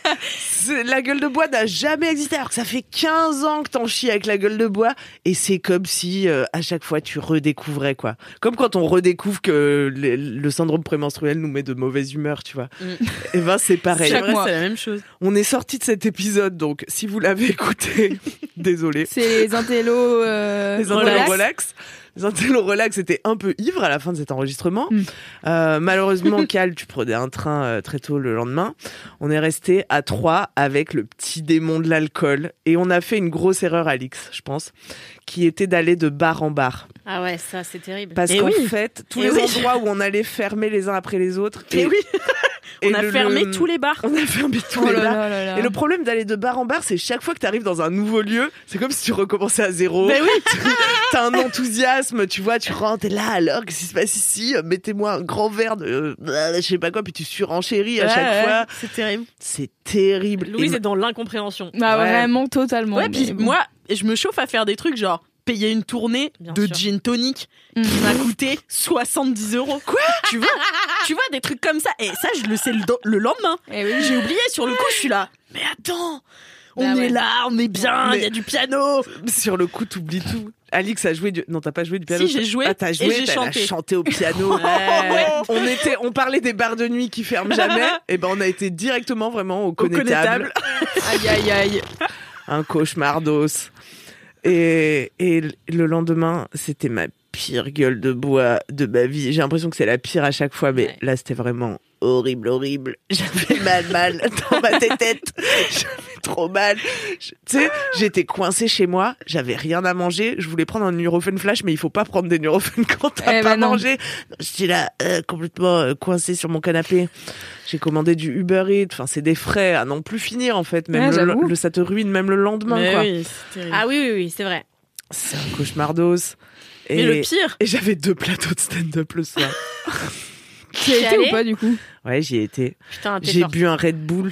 La gueule de bois n'a jamais existé, alors que ça fait 15 ans que t'en chies avec la gueule de bois, et c'est comme si euh, à chaque fois tu redécouvrais quoi. Comme quand on redécouvre que le, le syndrome prémenstruel nous met de mauvaise humeur, tu vois. Mm. Et ben c'est pareil. C'est la même chose. On est sorti de cet épisode, donc si vous l'avez écouté, désolé. C'est les intellos. euh, Les intellos relax. relax. Les intellos relax étaient un peu ivres à la fin de cet enregistrement. Mm. Euh, malheureusement, Cal, tu prenais un train euh, très tôt le lendemain. On est resté à trois avec le petit démon de l'alcool. Et on a fait une grosse erreur, Alix, je pense, qui était d'aller de bar en bar. Ah ouais, ça c'est terrible. Parce qu'en oui. fait, tous les oui. endroits où on allait fermer les uns après les autres. Et oui, et on a le- fermé le- tous les bars. On a fermé tous Oh les là bars. là là là. Et le problème d'aller de bar en bar, c'est chaque fois que tu arrives dans un nouveau lieu, c'est comme si tu recommençais à zéro. Mais oui. T'as un enthousiasme, tu vois, tu rentres, t'es là, alors, qu'est-ce qui se passe ici? Mettez-moi un grand verre de, euh, je sais pas quoi, puis tu surenchéris à Ouais, chaque ouais, fois. C'est terrible. C'est terrible. Louise Et est dans l'incompréhension. Bah, Ouais. vraiment, totalement. Ouais, puis moi, je me chauffe à faire des trucs genre payer une tournée Bien de sûr. gin tonic qui m'a coûté 70 euros. Quoi Tu vois Tu vois des trucs comme ça. Et ça, je le sais le, lendemain. Eh oui. J'ai oublié sur le coup. Je suis là. Mais attends. On Bah ouais. est là, on est bien, il y a du piano. sur le coup, t'oublies tout. Alix a joué du, non, t'as pas joué du piano. Si, j'ai joué Ah, t'as et joué, j'ai t'as chanté. chanté au piano. Ouais. On était, on parlait des bars de nuit qui ferment jamais. et ben, on a été directement vraiment au Au connétable. connétable. Aïe, aïe, aïe. un cauchemardos. Et, et le lendemain, c'était ma pire gueule de bois de ma vie. J'ai l'impression que c'est la pire à chaque fois, mais Ouais. là, c'était vraiment horrible, horrible. J'avais mal, mal dans ma tête. J'avais trop mal. Tu sais, j'étais coincée chez moi, j'avais rien à manger. Je voulais prendre un Nurofen Flash, mais il faut pas prendre des Nurofen quand t'as Eh pas ben non. mangé. J'étais là, euh, complètement euh, coincée sur mon canapé. J'ai commandé du Uber Eats. Enfin, c'est des frais à non plus finir, en fait. Même Ouais, le, ça te ruine même le lendemain, Mais quoi. oui, c'est terrible. Ah oui, oui, oui, c'est vrai. C'est un cauchemardos. Et, Mais le pire, et j'avais deux plateaux de stand-up le soir. Tu y as T'y été ou pas, du coup? Ouais, j'y ai été. J'ai bu un Red Bull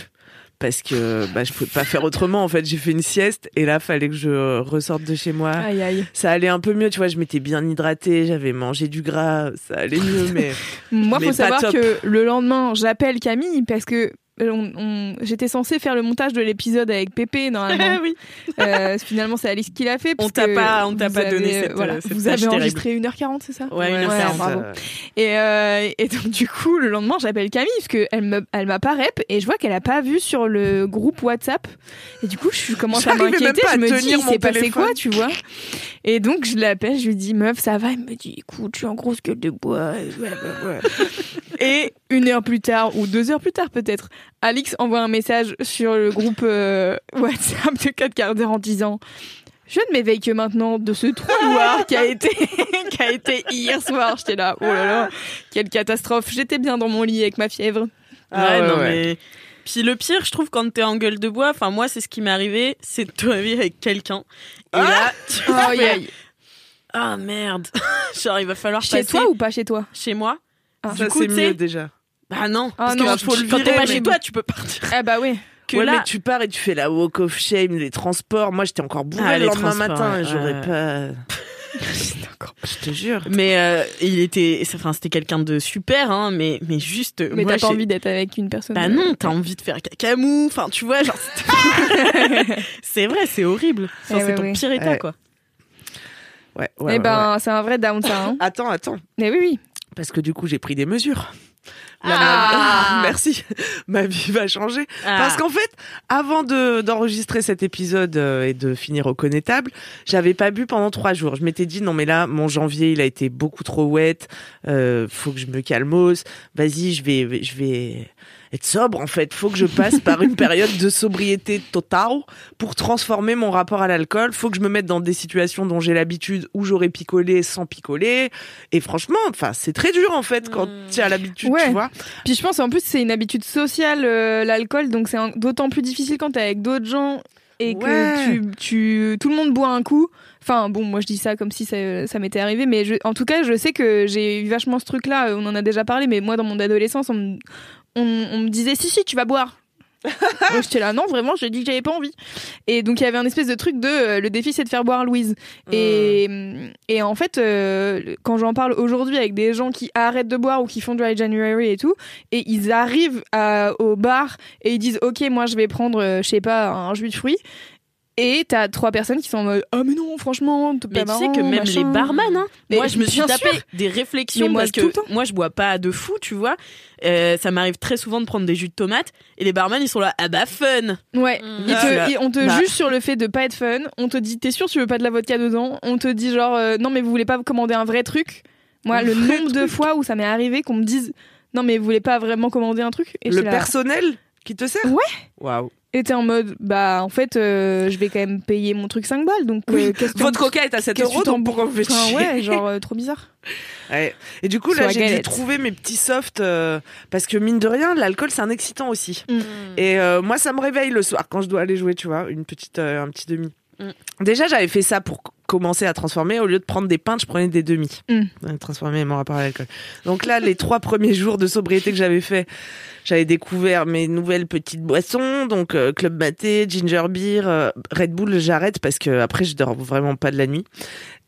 parce que bah, je pouvais pas faire autrement. En fait, j'ai fait une sieste et là, fallait que je ressorte de chez moi. Aïe, aïe. Ça allait un peu mieux, tu vois. Je m'étais bien hydratée, j'avais mangé du gras, ça allait mieux, mais Moi, Mais faut savoir top. que le lendemain, j'appelle Camille parce que on- on- j'étais censée faire le montage de l'épisode avec Pépé normalement. oui. Euh, finalement, c'est Alice qui l'a fait. On t'a pas- on t'a pas donné cette, voilà, euh, cette vous avez terrible. enregistré 1h40, c'est ça Ouais, Ouais, 1h40. bravo. euh, Et, euh, et donc du coup, le lendemain, j'appelle Camille parce que elle me, elle m'a pas rep et je vois qu'elle a pas vu sur le groupe WhatsApp. Et du coup, je commence à m'inquiéter. Je me dis, s'est passé quoi, tu vois? Et donc je l'appelle, je lui dis, meuf, ça va? Elle me dit, écoute, je suis en grosse gueule de bois. Et une heure plus tard ou deux heures plus tard peut-être, Alix envoie un message sur le groupe euh, WhatsApp de 4 quarts d'heure en disant. Je ne m'éveille que maintenant de ce trou noir qui a été qui a été hier soir. J'étais là, oh là là, quelle catastrophe. J'étais bien dans mon lit avec ma fièvre. Ah ouais, ouais, non ouais. mais. Puis le pire, je trouve, quand t'es en gueule de bois, enfin moi, c'est ce qui m'est arrivé, c'est de te réveiller avec quelqu'un. Et là, tu Oh, aïe. ah merde, genre il va falloir Chez passer toi ou pas chez toi? Chez moi. Ah. Du Ça, coup, c'est mieux déjà. Bah non, Ah parce non, que faut le quand t'es pas chez toi, tu peux partir. Ah bah oui. Que ouais, là, mais tu pars et tu fais la walk of shame, les transports. Moi, j'étais encore bourré Ah, le lendemain matin. J'aurais pas. Je te jure. Mais euh, il était, enfin c'était quelqu'un de super, hein, mais mais juste. Mais t'as pas envie d'être avec une personne. Bah non, t'as envie de faire cacamou, enfin tu vois, genre. c'est vrai, c'est horrible. Enfin, Eh c'est ouais, ton ouais. pire état Ouais. quoi. Ouais, ouais, Eh ouais, ben, ouais. c'est un vrai down, ça. Hein. Attends, attends. Mais oui, oui. Parce que du coup, j'ai pris des mesures. Là, Ah. ma- Merci. Ma vie va changer. Ah. Parce qu'en fait, avant de d'enregistrer cet épisode euh, et de finir au connétable, j'avais pas bu pendant trois jours. Je m'étais dit non mais là, mon janvier, il a été beaucoup trop wet. Euh, faut que je me calmose. Vas-y, je vais, je vais être sobre. En fait, faut que je passe par une période de sobriété totale pour transformer mon rapport à l'alcool. Faut que je me mette dans des situations dont j'ai l'habitude où j'aurais picolé sans picoler. Et franchement, enfin, c'est très dur en fait quand Hmm. tu as l'habitude, Ouais. tu vois. Puis je pense en plus c'est une habitude sociale euh, l'alcool donc c'est d'autant plus difficile quand t'es avec d'autres gens et Ouais. que tu, tu tout le monde boit un coup. Enfin bon moi je dis ça comme si ça, ça m'était arrivé mais je, en tout cas je sais que j'ai eu vachement ce truc là on en a déjà parlé mais moi dans mon adolescence on me, on, on me disait si si tu vas boire. Moi j'étais là non vraiment j'ai dit que j'avais pas envie et donc il y avait un espèce de truc de euh, le défi c'est de faire boire Louise et, et en fait, euh, quand j'en parle aujourd'hui avec des gens qui arrêtent de boire ou qui font dry January et tout, et ils arrivent à- au bar et ils disent Ok, moi je vais prendre, euh, je sais pas, un jus de fruits. Et t'as trois personnes qui sont en mode Ah, mais non, franchement, t'es Mais pas tu sais que marrant, même machin. les barman, hein, Mais moi je me suis tapé sûr. des réflexions moi, parce tout le que temps. moi je bois pas de fou, tu vois. Euh, ça m'arrive très souvent de prendre des jus de tomate et les barman ils sont là ah bah fun. Ouais, Mm. Ils te- Ah. ils- on te Bah. juge sur le fait de pas être fun. On te dit, t'es sûr, tu veux pas de la vodka dedans? On te dit genre, euh, non mais vous voulez pas commander un vrai truc? Moi, Un le nombre de fois où ça m'est arrivé qu'on me dise, non mais vous voulez pas vraiment commander un truc? Et Le là, personnel qui te sert? Ouais. Waouh. T'es en mode, bah en fait, euh, je vais quand même payer mon truc 5 balles, donc euh, Votre coca est à 7 qu'est-ce que euros, donc pourquoi vous faites chier ouais, genre euh, trop bizarre. Ouais. Et du coup, là, j'ai trouver mes petits softs parce que mine de rien, l'alcool c'est un excitant aussi. Mm. Et moi, ça me réveille le soir quand je dois aller jouer, tu vois, une petite, un petit demi. Mm. Déjà, j'avais fait ça pour c- commencer à transformer. Au lieu de prendre des pintes, je prenais des demi. Mm. Euh, Transformer mon rapport à l'alcool. Donc là, les trois premiers jours de sobriété que j'avais fait, j'avais découvert mes nouvelles petites boissons, donc euh, Club Maté, Ginger Beer, euh, Red Bull, j'arrête parce que après je dors vraiment pas de la nuit.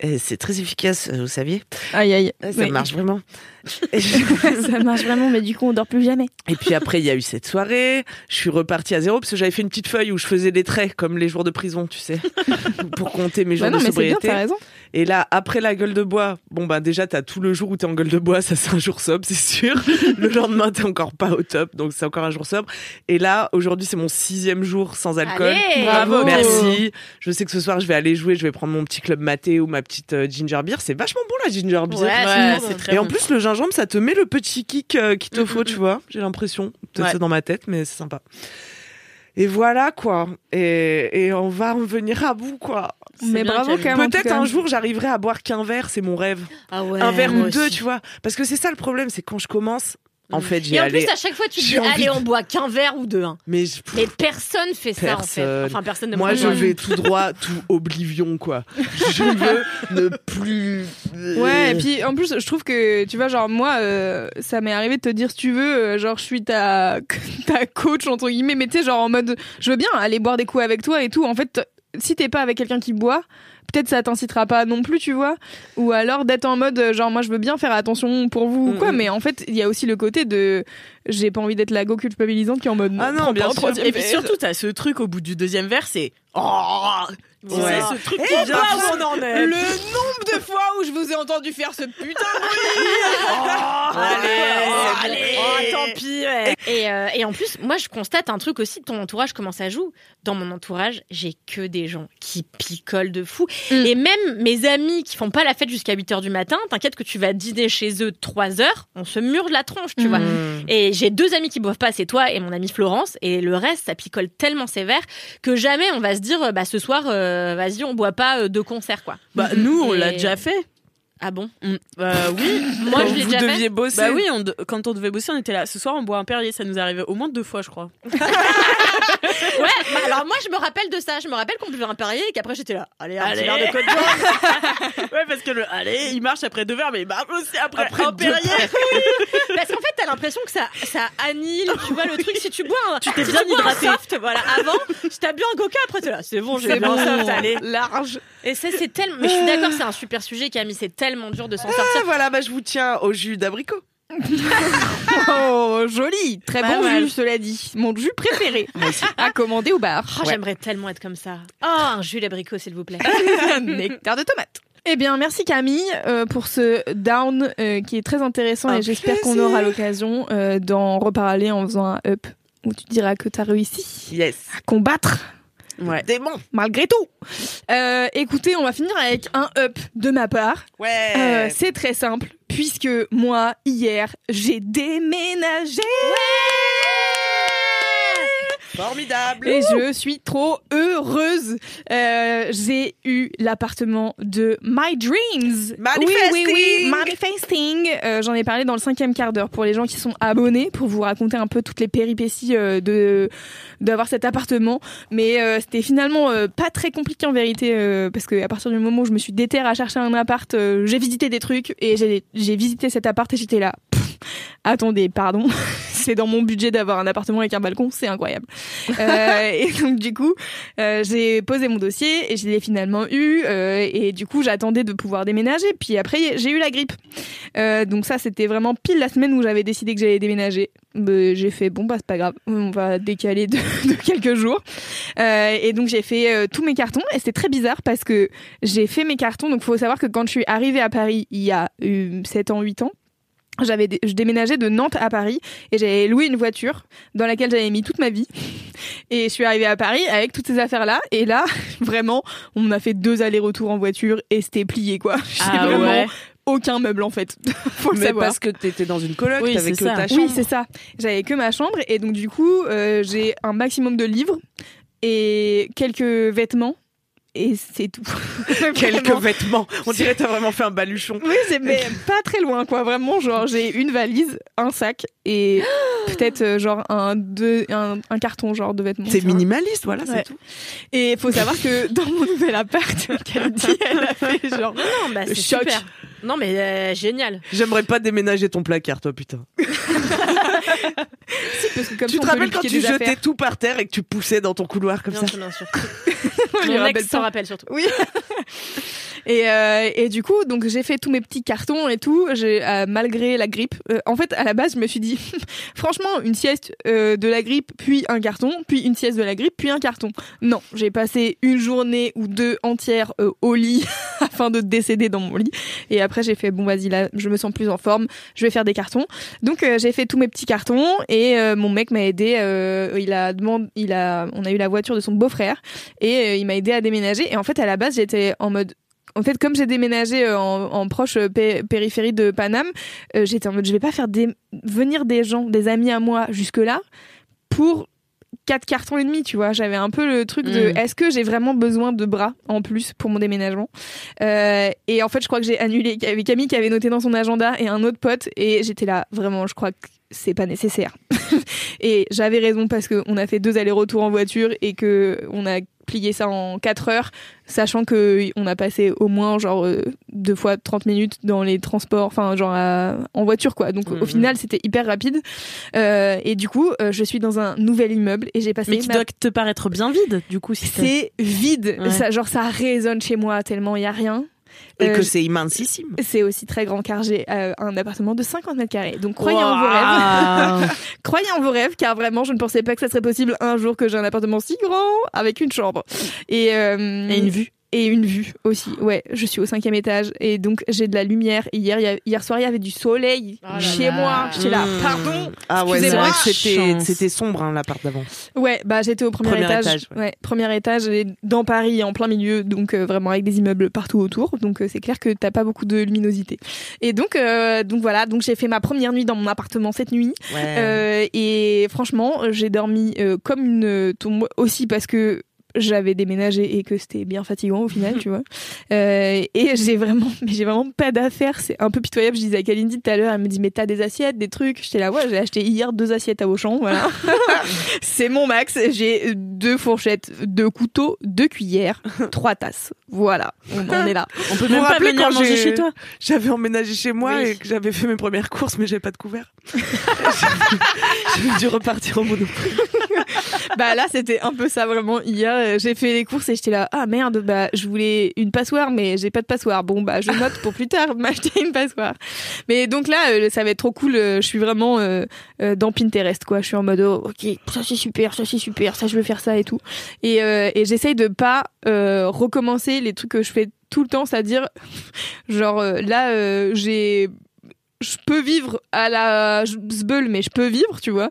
Et c'est très efficace, euh, vous saviez. Aïe aïe. Ouais, Ça Oui. marche vraiment. Ça marche vraiment, mais du coup, on dort plus jamais. et puis après, il y a eu cette soirée. Je suis repartie à zéro parce que j'avais fait une petite feuille où je faisais des traits comme les jours de prison, tu sais, pour compter mes jours Bah non, de mais c'est bien, sobriété. t'as raison. Et là, après la gueule de bois, bon bah déjà t'as tout le jour où t'es en gueule de bois, ça c'est un jour sobre, c'est sûr. le lendemain t'es encore pas au top, donc c'est encore un jour sobre. Et là, aujourd'hui c'est mon sixième jour sans alcool. Allez Bravo. Merci. Je sais que ce soir je vais aller jouer, je vais prendre mon petit club maté ou ma petite euh, ginger beer. C'est vachement bon la ginger beer. Ouais, Ouais, c'est très Et en plus, le gingembre, ça te met le petit kick euh, qu'il te Mm, faut, mm, tu vois. J'ai l'impression. Peut-être Ouais. c'est dans ma tête, mais c'est sympa. Et voilà, quoi. Et, et on va en venir à bout, quoi. Mais bravo quand même. Peut-être un jour, j'arriverai à boire qu'un verre, c'est mon rêve. Ah ouais. un verre ou deux, aussi. tu vois. Parce que c'est ça le problème, c'est quand je commence, en fait, j'y Et en plus, à chaque fois, tu te dis, J'ai envie allez, on boit qu'un verre ou deux. hein. Mais je- Mais personne fait ça, en fait. Enfin, personne ne moi, je vais tout droit, tout oblivion, quoi. Je veux ne plus. Ouais, et puis en plus, je trouve que, tu vois, genre, moi, euh, ça m'est arrivé de te dire, si tu veux, euh, genre, je suis ta, ta coach, entre guillemets, mais tu sais, genre, en mode, je veux bien aller boire des coups avec toi et tout. En fait, si t'es pas avec quelqu'un qui boit, peut-être ça t'incitera pas non plus, tu vois. Ou alors d'être en mode euh, genre moi je veux bien faire attention pour vous ou quoi, Mhm. mais en fait il y a aussi le côté de j'ai pas envie d'être la go culpabilisante qui est en mode Ah non, bien pas sûr. Et puis surtout, t'as ce truc au bout du deuxième verre, c'est. Oh Ouais. ce truc Eh qui vient bah, où on en est. Le nombre de fois où je vous ai entendu faire ce putain Allez, allez. Oh, tant pis, ouais. Et, euh, et en plus, moi, je constate un truc aussi de ton entourage, comment ça joue? Dans mon entourage, j'ai que des gens qui picolent de fou. Mm. Et même mes amis qui font pas la fête jusqu'à 8 heures du matin, t'inquiète que tu vas dîner chez eux 3 heures, on se mure de la tronche, tu Mm. vois. Et j'ai deux amis qui boivent pas, c'est toi et mon amie Florence. Et le reste, ça picole tellement sévère que jamais on va se dire, bah ce soir, euh, vas-y, on boit pas euh, de concert, quoi. Bah, nous, on l'a déjà fait. Ah bon? On- euh, oui. Moi, je l'ai déjà fait. deviez bosser. Bah oui, on de- quand on devait bosser, on était là. Ce soir, on boit un Perrier. Ça nous arrivé au moins deux fois, je crois. Ouais, bah alors moi, je me rappelle de ça. Je me rappelle qu'on buvait un Perrier et qu'après, j'étais là. Allez, un Allez. petit verre de Côte d'Or. ouais, parce que le allez, il marche après deux verres, mais il marche aussi après, Après un Perrier. Parce qu'en fait, t'as l'impression que ça, ça annihile, tu vois, le truc. Si tu bois un, Tu t'es si bien bois un hydraté. soft, voilà, avant, si t'as bu un coca, après t'es là, c'est bon, j'ai bu un bon. soft, allez. large. Et ça, c'est tellement, mais je suis d'accord, c'est un super sujet, Camille, c'est tellement dur de s'en sortir. Ah, voilà, bah, je vous tiens au jus d'abricot. Oh, joli, très bon mal. jus, cela dit. Mon jus préféré à commander au bar. Oh, J'aimerais tellement être comme ça. Oh, un jus d'abricot, s'il vous plaît. Nectar de tomate. Eh bien, merci Camille euh, pour ce down euh, qui est très intéressant Un et j'espère qu'on aura l'occasion euh, d'en reparler en faisant un up où tu diras que t'as réussi Yes. à combattre Ouais. Démon. malgré tout. Euh, écoutez, on va finir avec un up de ma part. Ouais. Euh, C'est très simple puisque moi hier j'ai déménagé. Formidable. Et je suis trop heureuse. Euh, j'ai eu l'appartement de My Dreams. Oui, oui, oui, manifesting. Euh, J'en ai parlé dans le cinquième quart d'heure pour les gens qui sont abonnés, pour vous raconter un peu toutes les péripéties euh, de d'avoir cet appartement. Mais euh, c'était finalement pas très compliqué en vérité, parce que à partir du moment où je me suis déterre à chercher un appart, j'ai visité des trucs et j'ai j'ai visité cet appart et j'étais là. Pff, attendez, pardon. c'est dans mon budget d'avoir un appartement avec un balcon, c'est incroyable. Euh, et donc du coup, euh, j'ai posé mon dossier et je l'ai finalement eu. euh, et du coup, j'attendais de pouvoir déménager. Puis après, j'ai eu la grippe. Donc ça, c'était vraiment pile la semaine où j'avais décidé que j'allais déménager. J'ai fait bon bah c'est pas grave, on va décaler de, quelques jours. Et donc j'ai fait tous mes cartons et c'était très bizarre parce que j'ai fait mes cartons. Donc faut savoir que quand je suis arrivée à Paris il y a euh, 7 ans, 8 ans. J'avais, dé- je déménageais de Nantes à Paris et j'avais loué une voiture dans laquelle j'avais mis toute ma vie. Et je suis arrivée à Paris avec toutes ces affaires-là. Et là, vraiment, on m'a fait deux allers-retours en voiture et c'était plié, quoi. J'ai Ah vraiment ouais. aucun meuble, en fait. Faut le Mais savoir. parce que t'étais dans une coloc, Oui, t'avais c'est que ça. ta chambre. Oui, c'est ça. J'avais que ma chambre et donc du coup, euh, j'ai un maximum de livres et quelques vêtements et c'est tout. Quelques vêtements. On dirait que t'as vraiment fait un baluchon. Oui, c'est mais pas très loin quoi. Vraiment, genre j'ai une valise, un sac et peut-être euh, genre un deux un, un carton genre de vêtements. C'est minimaliste, voilà, Ouais. c'est tout. Et faut savoir que dans mon nouvel appart, qu'elle dit, elle a fait genre Non, bah, Le c'est choc. super. Non, mais euh, génial. J'aimerais pas déménager ton placard, toi, putain. Comme tu te rappelles quand tu jetais affaires. tout par terre et que tu poussais dans ton couloir comme Bien ça sûr, bien sûr. On lui Mon ex s'en rappelle surtout. Oui. et, euh, et du coup, donc j'ai fait tous mes petits cartons et tout, j'ai euh, malgré la grippe. euh, en fait, à la base, je me suis dit, franchement, une sieste euh, de la grippe, puis un carton, puis une sieste de la grippe, puis un carton. Non, j'ai passé une journée ou deux entières euh, au lit afin de décéder dans mon lit. Et après, j'ai fait bon, vas-y là, je me sens plus en forme, je vais faire des cartons. Donc euh, j'ai fait tous mes petits cartons et mon mec m'a aidé. il a demandé, il a, on a eu la voiture de son beau-frère et il m'a aidé à déménager. Et en fait, à la base, j'étais en mode. En fait, comme j'ai déménagé euh, en, en proche euh, pé- périphérie de Paname, euh, j'étais en mode je vais pas faire des, venir des gens, des amis à moi jusque là pour quatre cartons et demi, tu vois. J'avais un peu le truc de Mm. est-ce que j'ai vraiment besoin de bras en plus pour mon déménagement? Euh, Et en fait, je crois que j'ai annulé. Il y avait Camille qui avait noté dans son agenda et un autre pote et j'étais là vraiment. Je crois que c'est pas nécessaire. Et j'avais raison parce qu'on a fait deux allers-retours en voiture et que on a plié ça en 4 heures, sachant que on a passé au moins genre euh, deux fois 30 minutes dans les transports, enfin genre à- en voiture quoi. Donc Mhm. au final c'était hyper rapide. Euh, et du coup euh, je suis dans un nouvel immeuble et j'ai passé Mais qui ma doit te paraître bien vide, du coup, si c'est. c'est vide. Ouais. Ça, genre, ça résonne chez moi tellement il y a rien. Et Euh, que c'est immensissime. C'est aussi très grand car j'ai euh, un appartement de 50 mètres carrés. Donc croyez en vos rêves. Croyez en vos rêves car vraiment je ne pensais pas que ça serait possible un jour que j'ai un appartement si grand avec une chambre. Et, euh, Et une vue. Et une vue aussi. Ouais, je suis au cinquième étage et donc j'ai de la lumière. Et hier, il y a- hier soir, il y avait du soleil Oh chez là. moi. J'étais là, Mmh. pardon. Ah ouais, c'est vrai que c'était, sombre, hein, l'appart d'avant. Ouais, bah j'étais au premier, Premier étage. étage, ouais. ouais. premier étage et dans Paris en plein milieu, donc euh, vraiment avec des immeubles partout autour. Donc euh, c'est clair que t'as pas beaucoup de luminosité. Et donc euh, donc voilà, donc j'ai fait ma première nuit dans mon appartement cette nuit. Ouais. Euh, et franchement, j'ai dormi euh, comme une tombe aussi parce que j'avais déménagé et que c'était bien fatigant au final, tu vois. Euh, et j'ai vraiment, mais j'ai vraiment pas d'affaires. C'est un peu pitoyable. Je disais à Kalindi tout à l'heure, elle me dit mais t'as des assiettes, des trucs? J'étais là, ouais, j'ai acheté hier deux assiettes à Auchan, voilà. c'est mon max. J'ai deux fourchettes, deux couteaux, deux cuillères, trois tasses. Voilà, on en est là. On peut même vous pas venir quand manger chez toi. J'avais emménagé chez moi Oui. et que j'avais fait mes premières courses, mais j'avais pas de couvert. J'ai dû repartir au monoprix. Bah là c'était un peu ça vraiment hier j'ai fait les courses et j'étais là ah merde bah je voulais une passoire mais j'ai pas de passoire. Bon bah je note pour plus tard m'acheter une passoire. Mais donc là euh, ça va être trop cool euh, je suis vraiment euh, dans Pinterest quoi. Je suis en mode oh, ok ça c'est super ça c'est super ça je veux faire ça et tout. Et, et j'essaye de pas recommencer les trucs que je fais tout le temps c'est-à-dire genre là j'ai je peux vivre à la zbeul mais je peux vivre tu vois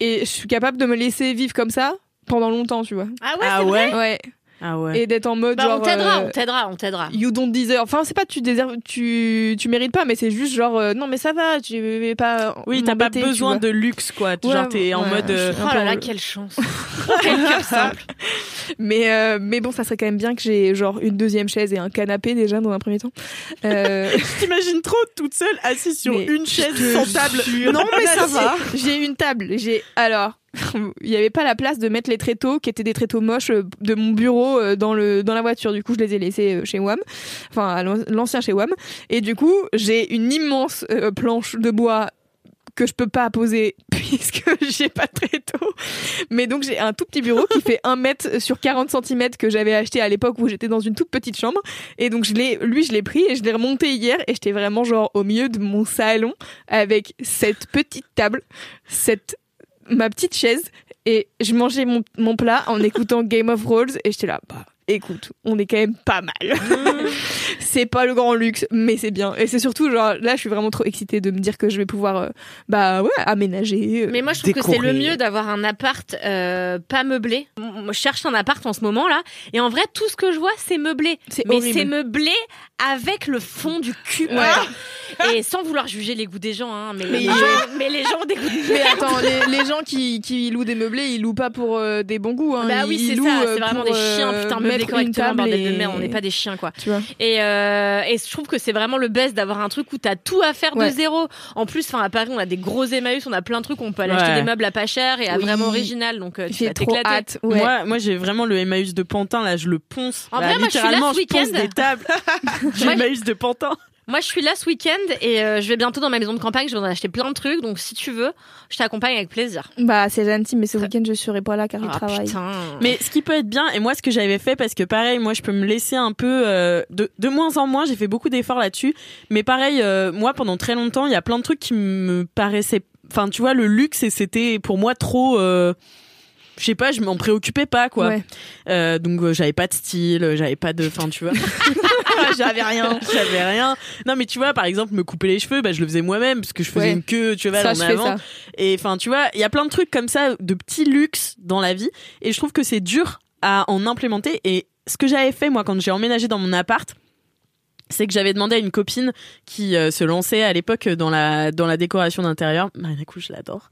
et je suis capable de me laisser vivre comme ça pendant longtemps, tu vois. Ah ouais, Ah c'est vrai Ouais. Ah ouais. Et d'être en mode Bah, genre. on t'aidera, euh, on t'aidera, on t'aidera. You don't deserve. Enfin, c'est pas tu déserves, tu tu mérites pas, mais c'est juste genre euh, non mais ça va, tu vais pas. Oui, t'as pas besoin de luxe, quoi. Ouais, Genre, t'es en ouais, mode. euh, Oh là là, quelle chance. Quel cœur simple. Mais euh, mais bon, ça serait quand même bien que j'ai genre une deuxième chaise et un canapé déjà dans un premier temps. Euh, Je t'imagine trop toute seule assise sur Mais une chaise sans table. jure. Non, mais ça va. J'ai une table. J'ai alors. Il n'y avait pas la place de mettre les tréteaux qui étaient des tréteaux moches euh, de mon bureau euh, dans le dans la voiture. Du coup, je les ai laissés euh, chez Wam, enfin l'ancien chez Wam. Et du coup, j'ai une immense planche de bois que je peux pas poser puisque j'ai pas de tréteau. Mais donc j'ai un tout petit bureau qui fait 1 mètre sur 40 cm que j'avais acheté à l'époque où j'étais dans une toute petite chambre. Et donc je l'ai, lui je l'ai pris et je l'ai remonté hier et j'étais vraiment genre au milieu de mon salon avec cette petite table, cette ma petite chaise et je mangeais mon, mon plat en écoutant Game of Thrones et j'étais là bah écoute on est quand même pas mal c'est pas le grand luxe mais c'est bien et c'est surtout genre là je suis vraiment trop excitée de me dire que je vais pouvoir euh, bah ouais aménager euh, Mais moi, je trouve que c'est le mieux d'avoir un appart euh, pas meublé. Moi, Je cherche un appart en ce moment là, et en vrai, tout ce que je vois, c'est meublé. Mais c'est meublé avec le fond du cul. Ouais. Et sans vouloir juger les goûts des gens, hein, mais, Mais les, gens, mais les gens ont des goûts de mais attends, les, les gens qui, qui louent des meublés, ils louent pas pour euh, des bons goûts. Hein. Bah oui, c'est ça, c'est vraiment des chiens, putain, une correctement, table bordel de merde, on n'est pas des chiens, quoi. Tu vois. Et, euh, et je trouve que c'est vraiment le best d'avoir un truc où t'as tout à faire Ouais. de zéro. En plus, enfin, à Paris, on a des gros Emmaüs, on a plein de trucs, on peut aller Ouais. acheter des meubles à pas cher et à Oui. vraiment original, donc euh, tu J'ai vas trop t'éclater. hâte. Ouais. Moi, moi j'ai vraiment le Emmaüs de Pantin, là, je le ponce. En Là, vrai, moi, je suis là littéralement, ce je ponce des tables Moi, Emmaüs de Pantin. Moi, je suis là ce week-end et euh, je vais bientôt dans ma maison de campagne. Je vais en acheter plein de trucs. Donc, si tu veux, je t'accompagne avec plaisir. Bah c'est gentil, mais ce week-end je serai pas là car je Ah, travaille. putain. Mais ce qui peut être bien, et moi ce que j'avais fait, parce que pareil, moi je peux me laisser un peu euh, de, de moins en moins, j'ai fait beaucoup d'efforts là-dessus, mais pareil, euh, moi pendant très longtemps, il y a plein de trucs qui me paraissaient, enfin tu vois, le luxe, et c'était pour moi trop... je sais pas, je m'en préoccupais pas quoi. Ouais. Euh, donc euh, j'avais pas de style, euh, j'avais pas de, enfin tu vois, J'avais rien. j'avais rien. Non mais tu vois, par exemple me couper les cheveux, bah je le faisais moi-même parce que je faisais Ouais. une queue, tu vois, Ça, en avant. Et enfin, tu vois, il y a plein de trucs comme ça, de petits luxes dans la vie. Et je trouve que c'est dur à en implémenter. Et ce que j'avais fait, moi, quand j'ai emménagé dans mon appart, c'est que j'avais demandé à une copine qui euh, se lançait à l'époque dans la dans la décoration d'intérieur. Bah, du coup, je l'adore.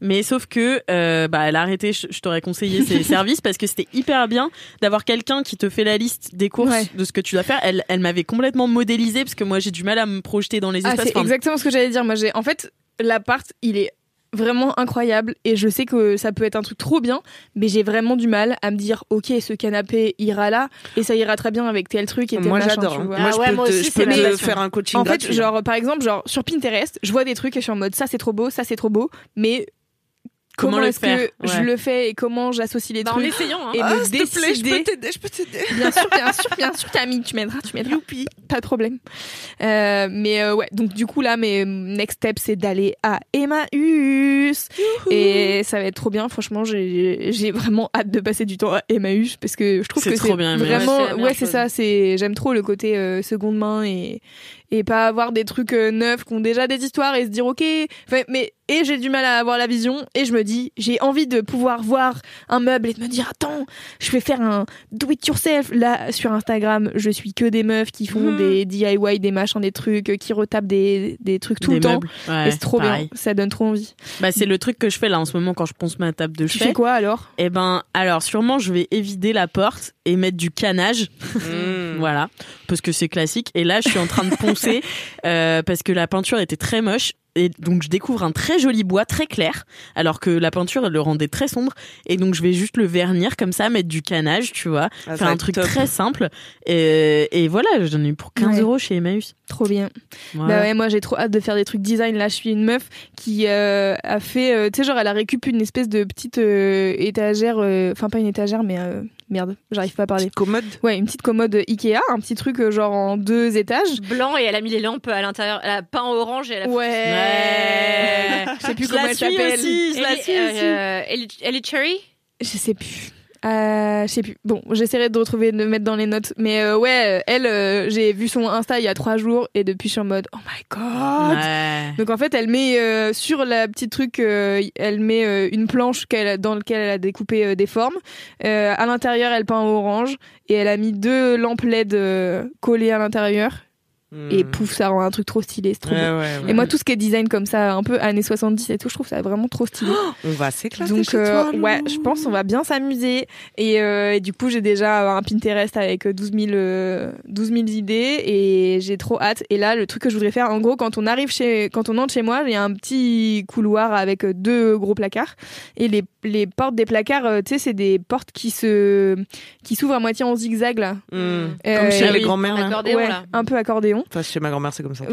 Mais sauf que euh, bah elle a arrêté. Je, je t'aurais conseillé ses services parce que c'était hyper bien d'avoir quelqu'un qui te fait la liste des courses Ouais. de ce que tu dois faire. Elle elle m'avait complètement modélisé parce que moi j'ai du mal à me projeter dans les Ah, espaces. c'est Enfin, exactement ce que j'allais dire. Moi, j'ai en fait l'appart, il est vraiment incroyable et je sais que ça peut être un truc trop bien, mais j'ai vraiment du mal à me dire ok ce canapé ira là et ça ira très bien avec tel truc et tel Moi machin, j'adore. hein. Moi Ah je ouais, peux, moi te, aussi, je peux te faire un coaching En fait, gratuit. genre par exemple, genre sur Pinterest, je vois des trucs et je suis en mode ça c'est trop beau, ça c'est trop beau, mais Comment comment, est-ce que je Ouais. le fais et comment j'associe les Bah, en trucs essayant. Hein. et Ah, me s'il te plaît, je peux décider. t'aider, je peux t'aider. Bien sûr, bien sûr, bien sûr, Camille, tu m'aideras, tu m'aideras. Pas de problème. Euh, mais euh, ouais, donc du coup là, mes next step, c'est d'aller à Emmaüs. Et ça va être trop bien. Franchement, j'ai vraiment hâte de passer du temps à Emmaüs parce que je trouve C'est que trop c'est bien, Emmaüs. vraiment, Ouais, c'est ouais, ça. C'est j'aime trop le côté euh, seconde main et et pas avoir des trucs euh, neufs qui ont déjà des histoires et se dire ok. Enfin, mais et j'ai du mal à avoir la vision et je me dis j'ai envie de pouvoir voir un meuble et de me dire attends je vais faire un do it yourself là sur Instagram je suis que des meufs qui font Mhm. des DIY des machins des trucs euh, qui retapent des, des trucs tout Des le temps. Ouais, et c'est trop pareil. bien ça donne trop envie Bah, c'est le truc que je fais là en ce moment quand je ponce ma table de tu chevet. fais quoi alors? Eh ben, alors sûrement je vais évider la porte et mettre du canage, Mm. voilà, parce que c'est classique. Et là, je suis en train de poncer euh, parce que la peinture était très moche. Et donc je découvre un très joli bois très clair, alors que la peinture elle le rendait très sombre. Et donc je vais juste le vernir comme ça, mettre du canage, tu vois, Ah, faire un truc top. très simple. Et, et voilà, j'en ai eu pour 15 Ouais. euros chez Emmaüs. trop bien Voilà. bah ouais moi j'ai trop hâte de faire des trucs design là je suis une meuf qui euh, a fait euh, tu sais genre elle a récupéré une espèce de petite euh, étagère euh, enfin pas une étagère mais euh, merde j'arrive pas à parler commode. ouais une petite commode Ikea un petit truc euh, genre en deux étages Blanc et elle a mis les lampes à l'intérieur. Elle a peint en orange et elle a ouais je sais plus Je comment la elle s'appelle suis aussi. euh, Ellie- Ellie Cherry? Je sais plus. Euh, je sais plus. Bon, j'essaierai de retrouver, de mettre dans les notes. Mais euh, ouais, elle, euh, j'ai vu son Insta il y a trois jours et depuis je suis en mode oh my god. Ouais. Donc en fait, elle met euh, sur la petite truc, euh, elle met euh, une planche qu'elle dans laquelle elle a découpé des formes. Euh, à l'intérieur, elle peint en orange et elle a mis deux lampes LED collées à l'intérieur. Et Mm. pouf, ça rend un truc trop stylé, c'est trop Ouais, beau. ouais, ouais. Et moi, tout ce qui est design comme ça, un peu années 70 et tout, je trouve ça vraiment trop stylé. on va s'éclater Donc chez euh, toi, ouais, je pense on va bien s'amuser et, euh, et du coup j'ai déjà un Pinterest avec 12 000, euh, 12 000 idées et j'ai trop hâte. Et là le truc que je voudrais faire, en gros quand on arrive chez, quand on entre chez moi, il y a un petit couloir avec deux gros placards et les, les portes des placards, euh, tu sais c'est des portes qui se qui s'ouvrent à moitié en zigzag là. Mm. Euh, Comme chez les grands-mères. un peu accordéon. Enfin, chez ma grand-mère, c'est comme ça.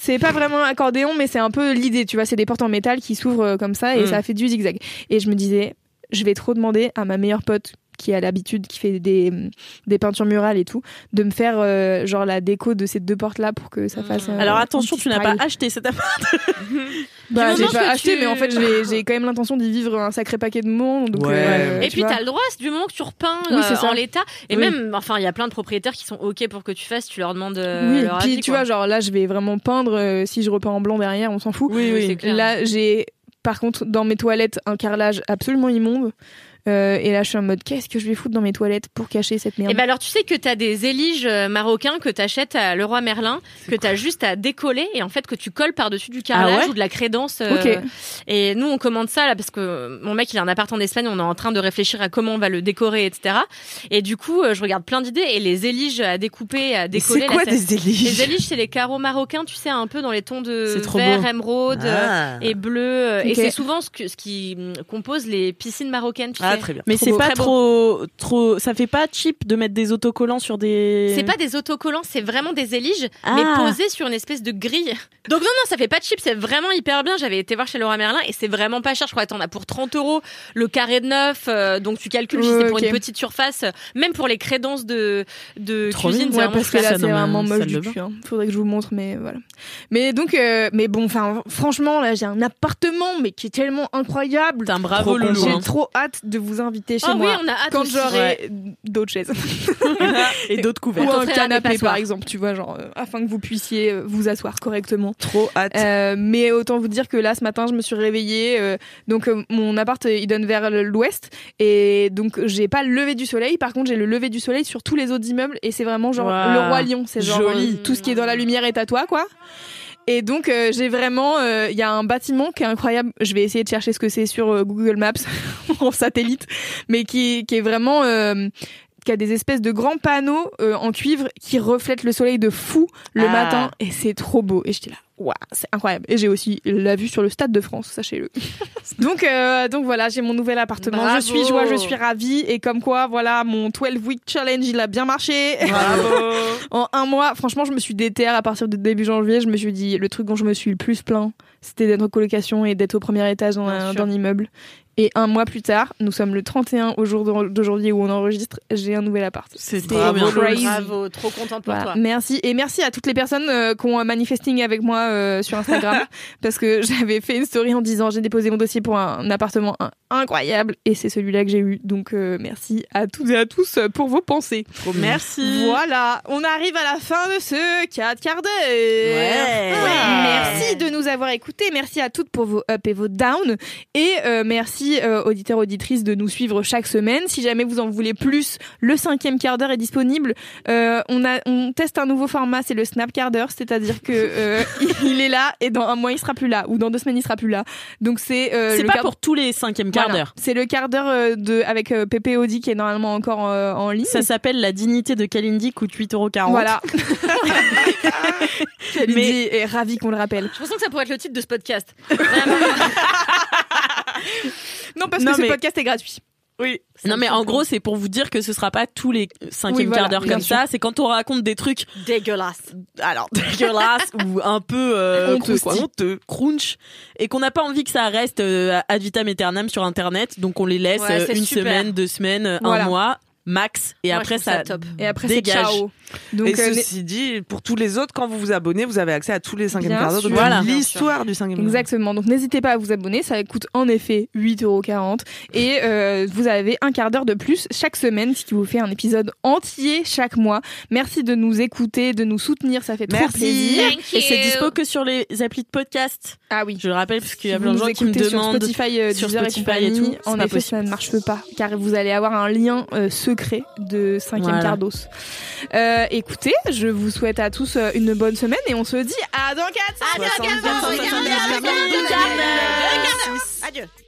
c'est pas vraiment un accordéon, mais c'est un peu l'idée, tu vois. C'est des portes en métal qui s'ouvrent euh, comme ça et Mm. ça fait du zigzag. Et je me disais, je vais trop demander à ma meilleure pote qui a l'habitude, qui fait des, des peintures murales et tout, de me faire euh, genre la déco de ces deux portes là pour que ça fasse. euh, Alors attention, tu n'as pas acheté cet appart. Bah, j'ai pas acheté, tu- mais en fait j'ai quand même l'intention d'y vivre un sacré paquet de monde. Donc, Ouais. euh, Et tu puis t'as le droit, c'est du moment que tu repeins Oui, c'est euh, ça. en l'état. Et Oui. même, enfin, il y a plein de propriétaires qui sont ok pour que tu fasses. Tu leur demandes euh, oui, leur puis avis, tu quoi. vois, genre là je vais vraiment peindre. euh, si je repeins en blanc derrière, on s'en fout. Oui, oui, clair. Là, j'ai par contre dans mes toilettes un carrelage absolument immonde. Euh, et là, je suis en mode qu'est-ce que je vais foutre dans mes toilettes pour cacher cette merde Et ben alors tu sais que t'as des éliges euh, marocains que t'achètes à Leroy Merlin, que t'as juste à décoller et en fait que tu colles par dessus du carrelage Ah ouais ou de la crédence. euh, Ok. Et nous on commande ça là parce que mon mec il a un appart en Espagne, on est en train de réfléchir à comment on va le décorer, etc. Et du coup euh, je regarde plein d'idées et les éliges à découper, à décoller. C'est là, quoi ça- des éliges Les éliges c'est les carreaux marocains, tu sais un peu dans les tons de vert, beau. émeraude. euh, Ah. Et bleu, euh, et c'est souvent ce, que, ce qui hum, compose les piscines marocaines, tu Ah, sais. Très bien. Mais c'est pas beau. trop, trop. Ça fait pas cheap de mettre des autocollants sur des. C'est pas des autocollants, c'est vraiment des éliges, Ah. mais posés sur une espèce de grille. Donc non, non, ça fait pas cheap, c'est vraiment hyper bien. J'avais été voir chez Laura Merlin et c'est vraiment pas cher. Je crois que t'en as pour 30 euros le carré de neuf. euh, donc tu calcules si c'est pour une petite surface, euh, même pour les crédences de, de Trop cuisine. Ouais, vraiment parce que là, c'est vraiment moche du cul. hein. Faudrait que je vous montre, mais voilà. Mais donc, euh, mais bon, enfin, franchement, là, j'ai un appartement, mais qui est tellement incroyable. Putain, bravo Trop Loulou. J'ai hein. trop hâte de vous inviter chez oui, moi. on a hâte quand j'aurai d'autres chaises. Et d'autres Ou couverts. un t'offrira des canapé, par exemple, tu vois, genre, euh, afin que vous puissiez euh, vous asseoir correctement. Trop hâte. Euh, mais autant vous dire que là, ce matin, je me suis réveillée. euh, donc, euh, mon appart, il donne vers l'ouest. Et donc, j'ai pas le lever du soleil. Par contre, j'ai le lever du soleil sur tous les autres immeubles. Et c'est vraiment genre le roi lion. C'est genre Joli. euh, tout ce qui est dans la lumière est à toi, quoi. Et donc, euh, j'ai vraiment. euh, Il y a un bâtiment qui est incroyable. Je vais essayer de chercher ce que c'est sur euh, Google Maps en satellite. Mais qui, qui est vraiment. euh, qui a des espèces de grands panneaux euh, en cuivre qui reflètent le soleil de fou le Ah. matin et c'est trop beau et j'étais là Waouh, c'est incroyable. Et j'ai aussi la vue sur le Stade de France, sachez-le. donc, euh, donc voilà, j'ai mon nouvel appartement. Bravo. Je suis joie, je suis ravie. Et comme quoi, voilà, mon 12 week challenge, il a bien marché. Bravo. en un mois, franchement, je me suis déterre à partir de début janvier. Je me suis dit, le truc dont je me suis le plus plaint, c'était d'être en colocation et d'être au premier étage dans un, d'un immeuble. Et un mois plus tard, nous sommes le 31 au jour d'aujourd'hui où on enregistre, j'ai un nouvel appart. C'est C'était trop bien. Bravo, trop contente pour Voilà. toi. Merci et merci à toutes les personnes euh, qui ont manifesting avec moi euh, sur Instagram parce que j'avais fait une story en disant j'ai déposé mon dossier pour un, appartement in- incroyable et c'est celui-là que j'ai eu donc euh, merci à toutes et à tous pour vos pensées. Merci. Voilà, on arrive à la fin de ce 4 quarts d'heure. Ouais. Ouais, Merci de nous avoir écoutés, merci à toutes pour vos up et vos down et euh, merci auditeurs auditrices de nous suivre chaque semaine. Si jamais vous en voulez plus, le cinquième quart d'heure est disponible. On a on teste un nouveau format, c'est le snap quart d'heure, c'est-à-dire que il est là et dans un mois il sera plus là ou dans deux semaines il sera plus là. Donc c'est euh, C'est le pas quart- pour tous les cinquièmes quarts Voilà. d'heure. C'est le quart d'heure euh, de avec euh, Pépé Audi qui est normalement encore euh, en ligne. Ça s'appelle La dignité de Kalindi, coûte 8,40€. Voilà. Mais- Mais est ravi qu'on le rappelle. Je pense que ça pourrait être le titre de ce podcast. Non parce Non, que mais- ce podcast est gratuit. Oui. Non mais en gros c'est pour vous dire que ce sera pas tous les Oui, voilà, quarts d'heure comme sûr. ça, c'est quand on raconte des trucs Dégueulasse. alors dégueulasses ou un peu euh, Honteux, quoi. honteux, crunch et qu'on n'a pas envie que ça reste euh, ad vitam aeternam sur internet, donc on les laisse Ouais, euh, une super. semaine, deux semaines, un mois max et Moi, après ça ça top. Et après c'est ciao. Donc et euh, ceci dit, pour tous les autres, quand vous vous abonnez, vous avez accès à tous les cinquièmes Bien quarts d'heure. Voilà. l'histoire du cinquième quart Exactement. Donc n'hésitez pas à vous abonner. Ça coûte en effet 8,40€ et euh, vous avez un quart d'heure de plus chaque semaine, ce qui vous fait un épisode entier chaque mois. Merci de nous écouter, de nous soutenir. Ça fait trop Merci. plaisir. Thank et c'est you. dispo que sur les applis de podcast. Ah oui. Je le rappelle parce qu'il y a plein de gens qui me sur demandent Spotify, euh, sur Deezer et Spotify et tout, en effet, ça possible. ne marche pas, car vous allez avoir un lien euh, secret de cinquième Voilà. quart d'os. Euh, écoutez, je vous souhaite à tous euh, une bonne semaine et on se dit à dans 4 Adieu, Soixante-dix, adieu, soixante-dix, adieu, adieu, soixante-dix, adieu, adieu, adieu, adieu. Adieu.